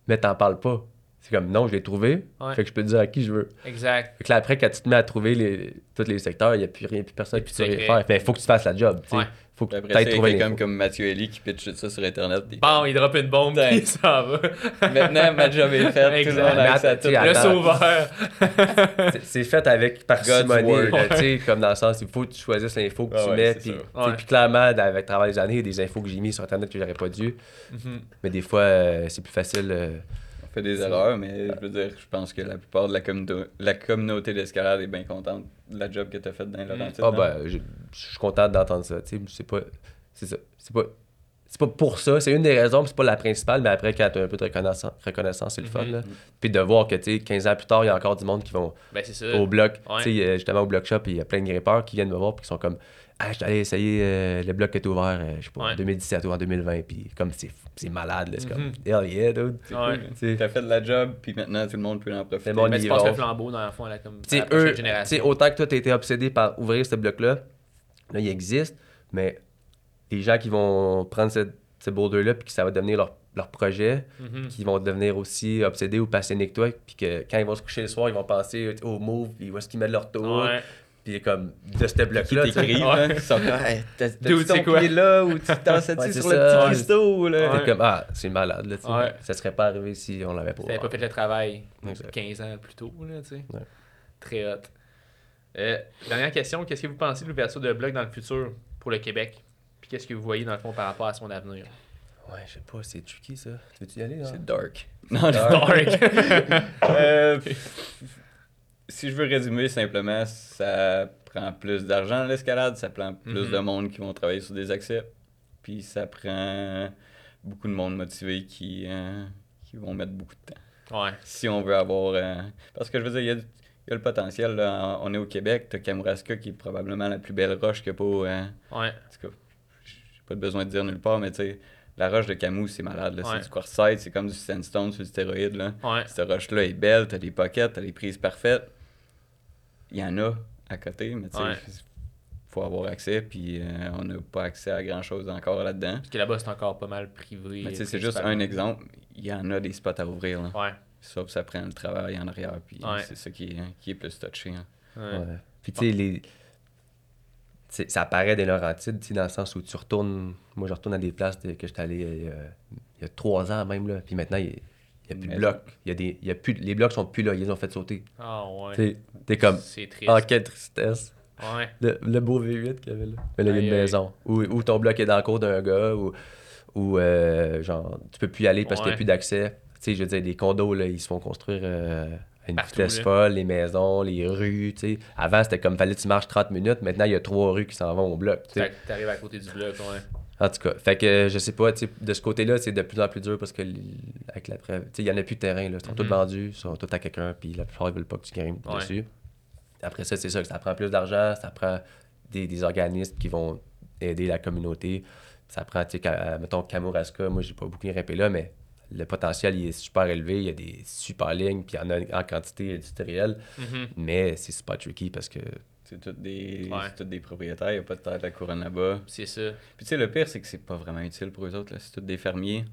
mais t'en parles pas. C'est comme non, je l'ai trouvé. Fait que je peux te dire à qui je veux. Exact. Fait que là, après, quand tu te mets à trouver les, tous les secteurs, il n'y a plus rien, plus personne qui peut rien faire. il faut que tu fasses la job. Ouais. Faut y a quelqu'un comme Mathieu Eli qui pitch ça sur Internet. Bon, il drop une bombe et ça va. Maintenant, ma job est faite. Tout le sauveur. c'est fait avec parcimonie. comme dans le sens, il faut que tu choisisses l'info que tu mets. Puis, puis clairement, avec le travail des années, il y a des infos que j'ai mis sur Internet que j'aurais pas dû. Mm-hmm. Mais des fois, euh, c'est plus facile. Euh, fait des erreurs, mais je veux dire, je pense que la plupart de la, communauté, la communauté d'escalade est bien contente de la job que tu as faite dans les Laurentides. Ah, ben, je, suis content d'entendre ça. C'est pas. C'est ça. C'est pas. C'est pas pour ça, c'est une des raisons, c'est pas la principale, mais après, quand tu as un peu de reconnaissance, reconnaissance c'est le fun. Là. Puis de voir que, tu 15 ans plus tard, il y a encore du monde qui vont ben, au bloc. Tu sais, justement, au bloc shop, il y a plein de grimpeurs qui viennent me voir, puis qui sont comme, ah, je suis allé essayer euh, le bloc qui est ouvert, euh, je sais pas, en 2017 ou en 2020, puis comme c'est malade, c'est comme, mm-hmm. hell yeah, dude. Ouais. T'as fait de la job, puis maintenant tout le monde peut en profiter. Bon, mais tu passes le flambeau dans la fond, là, comme la eux, génération. autant que toi, t'as été obsédé par ouvrir ce bloc-là, là, il existe, mais les gens qui vont prendre ce, ce boulder-là, puis que ça va devenir leur, leur projet, mm-hmm. qui vont devenir aussi obsédés ou passionnés que toi, puis que quand ils vont se coucher le soir, ils vont penser au move, puis où est-ce qu'ils mettent leur tour. Puis comme de ce bloc-là. Hein. Quoi? pied là ou tu t'en sur le petit cristaux, là? T'es comme, ah, c'est malade, là, tu sais. Ça serait pas arrivé si on l'avait pas. T'avais pas fait le travail 15 ans plus tôt, là, tu sais. Très hot. Euh, dernière question, qu'est-ce que vous pensez de l'ouverture de bloc dans le futur pour le Québec? Puis qu'est-ce que vous voyez dans le fond par rapport à son avenir? Ouais, je sais pas, c'est tricky ça. Tu veux-tu y aller? C'est dark. Non, dark. dark. euh, si je veux résumer simplement, ça prend plus d'argent l'escalade, ça prend plus mhm. de monde qui vont travailler sur des accès, puis ça prend beaucoup de monde motivé qui, euh, qui vont mettre beaucoup de temps. Ouais. Si on veut avoir. Euh, parce que je veux dire, il y a, y a, le potentiel. Là. On est au Québec, t'as Kamouraska qui est probablement la plus belle roche que pour. Euh, ouais. En tout cas, j'ai pas besoin de dire nulle part, mais tu sais la roche de Camus, c'est malade. C'est du quartzite, c'est comme du sandstone sur du stéroïde. Là. Ouais. Cette roche-là est belle, t'as des pockets, t'as des prises parfaites il y en a à côté, mais tu sais, faut avoir accès, puis euh, on n'a pas accès à grand-chose encore là-dedans. Parce que là-bas, c'est encore pas mal privé. Mais tu sais, c'est juste un exemple. Il y en a des spots à ouvrir. Là. Ouais. Sauf ça prend le travail en arrière, puis c'est ça qui est, qui est plus touché. Hein. Ouais. Puis tu sais, les... ça apparaît des Laurentides, dans le sens où tu retournes... Moi, je retourne à des places que j'étais allé euh, il y a trois ans même, là. Puis maintenant, il il n'y a plus de blocs. Il y a des, il y a plus, les blocs sont plus là, ils les ont fait sauter. Ah ouais. T'es comme. C'est triste. En quelle tristesse. Ouais. Le, beau V8 qu'il y avait là. Mais là, il y a une maison. Ou, ton bloc est dans le cours d'un gars, ou, ou euh, genre, tu peux plus y aller parce qu'il n'y a plus d'accès. sais, je veux dire, des condos, là, ils se font construire euh, à une vitesse folle, les maisons, les rues, tu sais. Avant, c'était comme, fallait que tu marches 30 minutes. Maintenant, il y a trois rues qui s'en vont au bloc, tu arrives à côté du bloc, ouais. En tout cas, fait que je sais pas, de ce côté-là, c'est de plus en plus dur parce que avec la il y en a plus de terrain, là. Ils sont tous mhm. vendus, ils sont tous à quelqu'un, puis la plupart ils veulent pas que tu grimpes dessus. Après ça, c'est ça, ça prend plus d'argent, ça prend des, des, organismes qui vont aider la communauté. Ça prend, tu sais, mettons Kamouraska, moi j'ai pas beaucoup grimpé là, mais le potentiel il est super élevé, il y a des super lignes, puis il y en a en quantité industrielle, mhm. mais c'est super tricky parce que c'est tous des, des propriétaires, il n'y a pas de terre de la couronne là-bas. C'est ça. Puis tu sais, le pire, c'est que c'est pas vraiment utile pour eux autres. C'est tous des fermiers.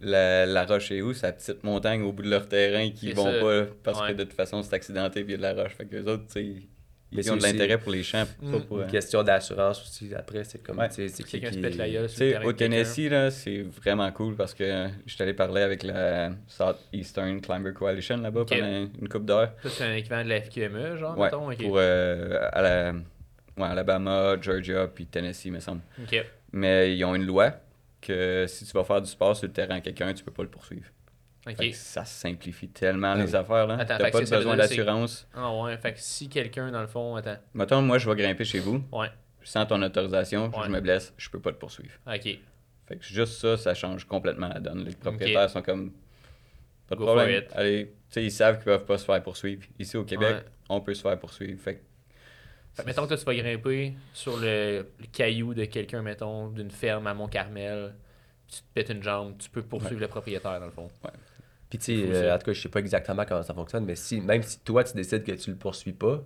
La, la roche est où? C'est la petite montagne au bout de leur terrain qui vont pas parce que de toute façon, c'est accidenté puis il y a de la roche. Fait que les autres, tu sais, ils ont de l'intérêt pour les champs. Une euh, question d'assurance aussi. Après, c'est comme. C'est quelqu'un qui se pète la gueule. Au Tennessee, là, c'est vraiment cool parce que je suis allé parler avec la Southeastern Climber Coalition là-bas pendant une coupe d'heure. Ça, c'est un équivalent de la FQME, genre, ouais, mettons. Pour euh, à la, ouais, Alabama, Georgia, puis Tennessee, me semble. Mais ils ont une loi que si tu vas faire du sport sur le terrain à quelqu'un, tu peux pas le poursuivre. Ça simplifie tellement les affaires. là. T'as pas besoin d'assurance. Ah ouais, fait que si quelqu'un, dans le fond, attends. Mettons, moi, je vais grimper chez vous. Ouais. Sans ton autorisation, je me blesse, je peux pas te poursuivre. OK. Fait que juste ça, ça change complètement la donne. Les propriétaires sont comme. Pas de problème. Allez, tu sais, ils savent qu'ils peuvent pas se faire poursuivre. Ici au Québec, on peut se faire poursuivre. Fait que mettons que tu vas grimper sur le, caillou de quelqu'un, mettons, d'une ferme à Mont-Carmel, tu te pètes une jambe, tu peux poursuivre le propriétaire, dans le fond. Ouais. Puis, tu sais, euh, en tout cas, je sais pas exactement comment ça fonctionne, mais si, même si toi, tu décides que tu le poursuis pas,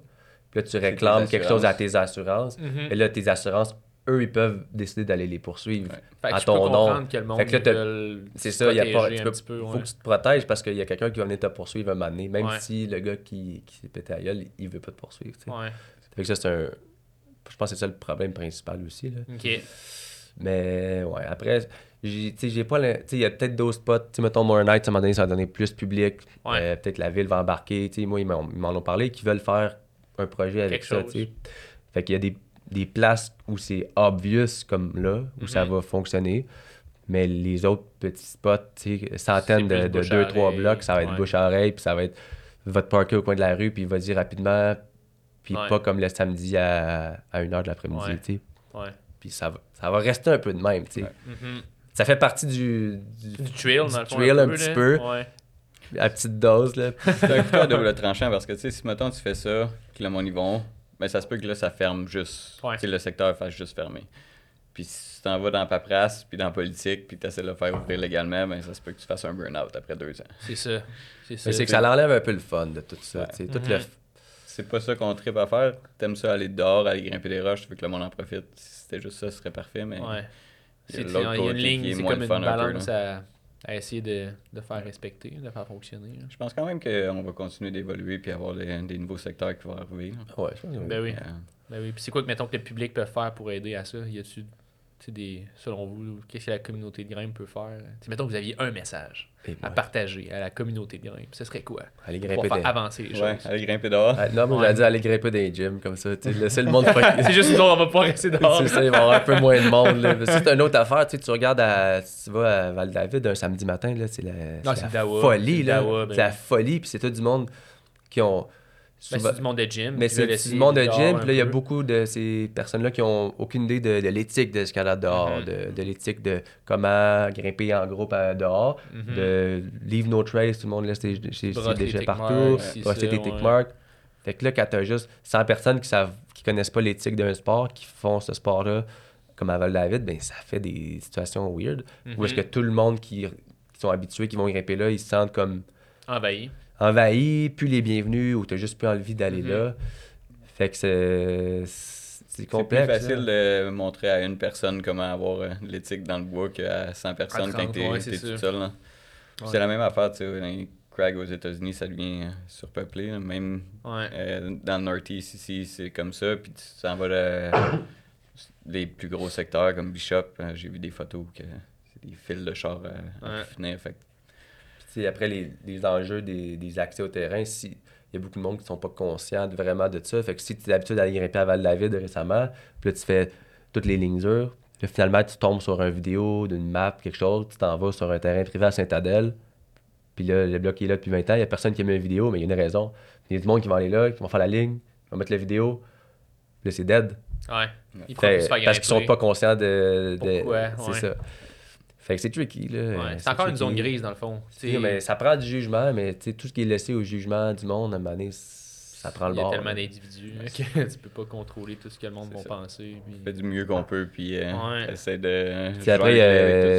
puis là, tu réclames quelque chose à tes assurances, mhm. et là, tes assurances, eux, ils peuvent décider d'aller les poursuivre à ton nom. Que le monde fait que c'est ça, il y a pas, tu faut que tu te protèges parce qu'il y a quelqu'un qui va venir te poursuivre un moment donné, même si le gars qui, qui s'est pété à gueule, il veut pas te poursuivre. Ouais. Fait que ça, c'est un. Je pense que c'est ça le problème principal aussi. Là. OK. Mais ouais, après, j'ai pas il y a peut-être d'autres spots tu mettons More Night à un moment donné ça va donner plus public. Euh, peut-être la ville va embarquer moi ils m'en ont parlé qu'ils veulent faire un projet avec ça tu fait qu'il y a des, des places où c'est obvious comme là où ça mhm. va fonctionner. Mais les autres petits spots centaines de, de deux trois blocs ça va être bouche à oreille puis ça va être votre parker au coin de la rue puis va dire rapidement puis pas comme le samedi à, à 1h de l'après-midi puis ça va, ça va rester un peu de même tu sais. Mhm ça fait partie du, du, trail, dans le trail un, petit peu. Ouais. À petite dose, là. c'est un couteau à double tranchant parce que, tu sais, si maintenant tu fais ça, que le monde y vont, ben ça se peut que là, ça ferme juste. Ouais. le secteur fasse juste fermer. Puis si tu t'en vas dans la paperasse, puis dans la politique, puis tu essaies de le faire ouvrir légalement, ben ça se peut que tu fasses un burn-out après deux ans. C'est ça. C'est ça. C'est que ça l'enlève un peu le fun de tout ça. Tout le... Mhm. C'est pas ça qu'on tripe à faire. T'aimes ça aller dehors, aller grimper des roches, tu veux que le monde en profite. Si c'était juste ça, ce serait parfait, mais. Ouais. Il y a, une ligne, c'est comme une balance à, à, essayer de, de, faire respecter, de faire fonctionner. Je pense quand même qu'on va continuer d'évoluer puis avoir des, des, nouveaux secteurs qui vont arriver. Ouais, je pense que ben oui. Ben oui. Puis c'est quoi que mettons que le public peut faire pour aider à ça? Y a-tu des, selon vous, qu'est-ce que la communauté de grimpe peut faire? T'sais, mettons que vous aviez un message à partager à la communauté de grimpe. Ce serait quoi? Aller grimper pour faire avancer les choses. Ouais, aller grimper dehors. Ah, non, moi, j'allais dire aller grimper dans les gyms, comme ça. Laisser le monde C'est juste nous, on va pas rester dehors. c'est ça, il va y avoir un peu moins de monde. C'est une autre affaire. Tu regardes à, tu vas à Val-David un samedi matin, c'est la, la folie. C'est la folie. Puis c'est tout du monde qui ont ben, c'est du monde de gym. Mais c'est du monde de gym. Puis là, il y a beaucoup de ces personnes-là qui ont aucune idée de, de l'éthique de l'escalade dehors, mm-hmm. de, de l'éthique de comment grimper en groupe dehors, mm-hmm. de leave no trace, tout le monde laisse ses, déchets partout, brosser des tick marks. Fait que là, quand t'as juste 100 personnes qui savent, qui connaissent pas l'éthique d'un sport, qui font ce sport-là, comme à Val-David, ben ça fait des situations weird. Où est-ce mm-hmm. que tout le monde qui, qui, sont habitués, qui vont grimper là, ils se sentent comme... Envahis envahi, plus les bienvenus, ou t'as juste plus envie d'aller mhm. là. Fait que c'est. C'est complexe. C'est plus facile de montrer à une personne comment avoir euh, l'éthique dans le bois qu'à 100 personnes quand t'es ouais, tout seul. C'est la même affaire, tu sais, dans les crags aux États-Unis, ça devient euh, surpeuplé. Même euh, dans le Northeast ici, c'est comme ça. Puis tu t'en vas les plus gros secteurs comme Bishop. J'ai vu des photos que c'est des fils de char à, finir. Fait après les, les enjeux des, des, accès au terrain, si il y a beaucoup de monde qui ne sont pas conscients vraiment de ça. Fait que si tu as l'habitude d'aller grimper à Val-David récemment, puis là, tu fais toutes les lignes dures, puis finalement, tu tombes sur une vidéo d'une map, quelque chose, tu t'en vas sur un terrain privé à Saint-Adèle, Puis là, le bloc est là depuis 20 ans, il n'y a personne qui a mis une vidéo, mais il y a une raison. Il y a du monde qui va aller là, qui vont faire la ligne, qui vont mettre la vidéo. Puis là, c'est dead. Ouais. Ils fait, parce qu'ils sont pas conscients de. de c'est ça. Fait que c'est tricky. Là. Ouais, c'est encore une zone grise dans le fond. mais ça prend du jugement, mais tout ce qui est laissé au jugement du monde, à un moment donné, ça prend le bord. Il y a tellement d'individus que tu peux pas contrôler tout ce que le monde va penser. Puis... On fait du mieux qu'on peut, puis euh, ouais. essaie de. Puis après,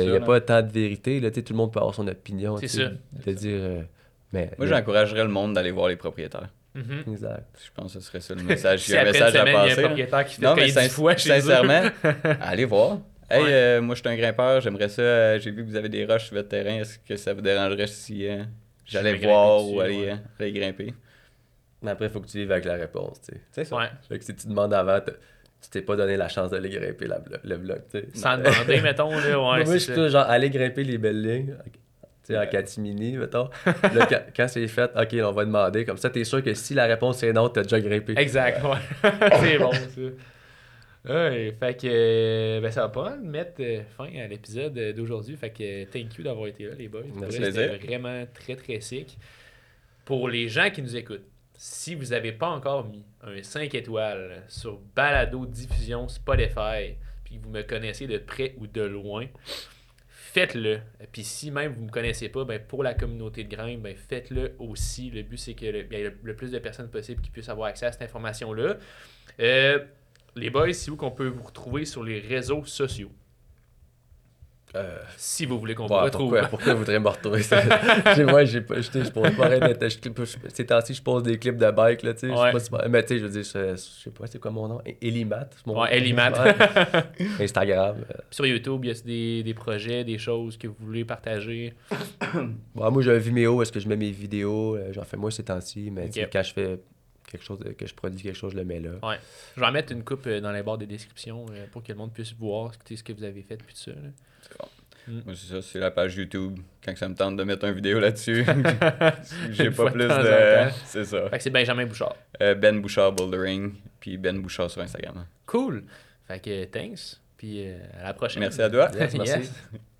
il n'y a, pas tant de vérité. Là, tout le monde peut avoir son opinion. C'est ça. De dire. Euh, mais, Moi, j'encouragerais le monde d'aller voir les propriétaires. Mm-hmm. Exact. Je pense que ce serait ça le message. Il y a un message à passer. Il y a un propriétaire qui fait non, mais chez sincèrement, allez voir. Hey, euh, moi je suis un grimpeur, j'aimerais ça. J'ai vu que vous avez des roches sur votre terrain. Est-ce que ça vous dérangerait si j'allais voir ou aller, aller grimper? Mais après, il faut que tu vives avec la réponse, tu sais. C'est ça. Ouais. Fait que si tu demandes avant, tu t'es pas donné la chance d'aller grimper le bloc, tu sais. Sans demander, mettons, là, ouais. Moi, je suis toujours genre, aller grimper les belles lignes, tu sais, en catimini, mettons. là, quand, c'est fait, OK, on va demander. Comme ça, t'es sûr que si la réponse est non, t'as déjà grimpé. Exact, ouais. c'est bon, ça. Ouais, fait que ben, ça va pas mettre euh, fin à l'épisode d'aujourd'hui. Fait que thank you d'avoir été là, les boys. C'était vraiment très très sick. Pour les gens qui nous écoutent, si vous n'avez pas encore mis un 5 étoiles sur Balado Diffusion Spotify, puis vous me connaissez de près ou de loin, faites-le. Puis si même vous ne me connaissez pas, ben pour la communauté de Grimpe, ben faites-le aussi. Le but, c'est que le, y ait le, plus de personnes possible qui puissent avoir accès à cette information-là. Euh, les boys, c'est où qu'on peut vous retrouver sur les réseaux sociaux? Euh, si vous voulez qu'on vous retrouve. Pourquoi, pourquoi vous voudrez me retrouver? Moi, j'ai pas, je, je pose pas rien Ces temps-ci, je pose des clips de bike, là, tu sais. Ouais. Je sais pas mais tu sais, je veux dire, je, sais pas, c'est quoi mon nom? Elimat. Mon ouais, Elimat. Instagram. Euh. Sur YouTube, il y a des, des, projets, des choses que vous voulez partager bon, Moi, j'ai un Vimeo, est-ce que je mets mes vidéos? Euh, J'en fais moins ces temps-ci, mais quand je fais quelque chose que je produis quelque chose, je le mets là. Ouais. Je vais en mettre une coupe dans les barres de description pour que le monde puisse voir ce que vous avez fait puis tout ça. Mm. Moi, c'est ça, c'est la page YouTube. Quand ça me tente de mettre une vidéo là-dessus, j'ai pas plus de. C'est ça. Fait que c'est Benjamin Bouchard. Euh, ben Bouchard Bouldering, puis Ben Bouchard sur Instagram. Cool. Fait que thanks. Puis euh, à la prochaine. Merci à toi. merci.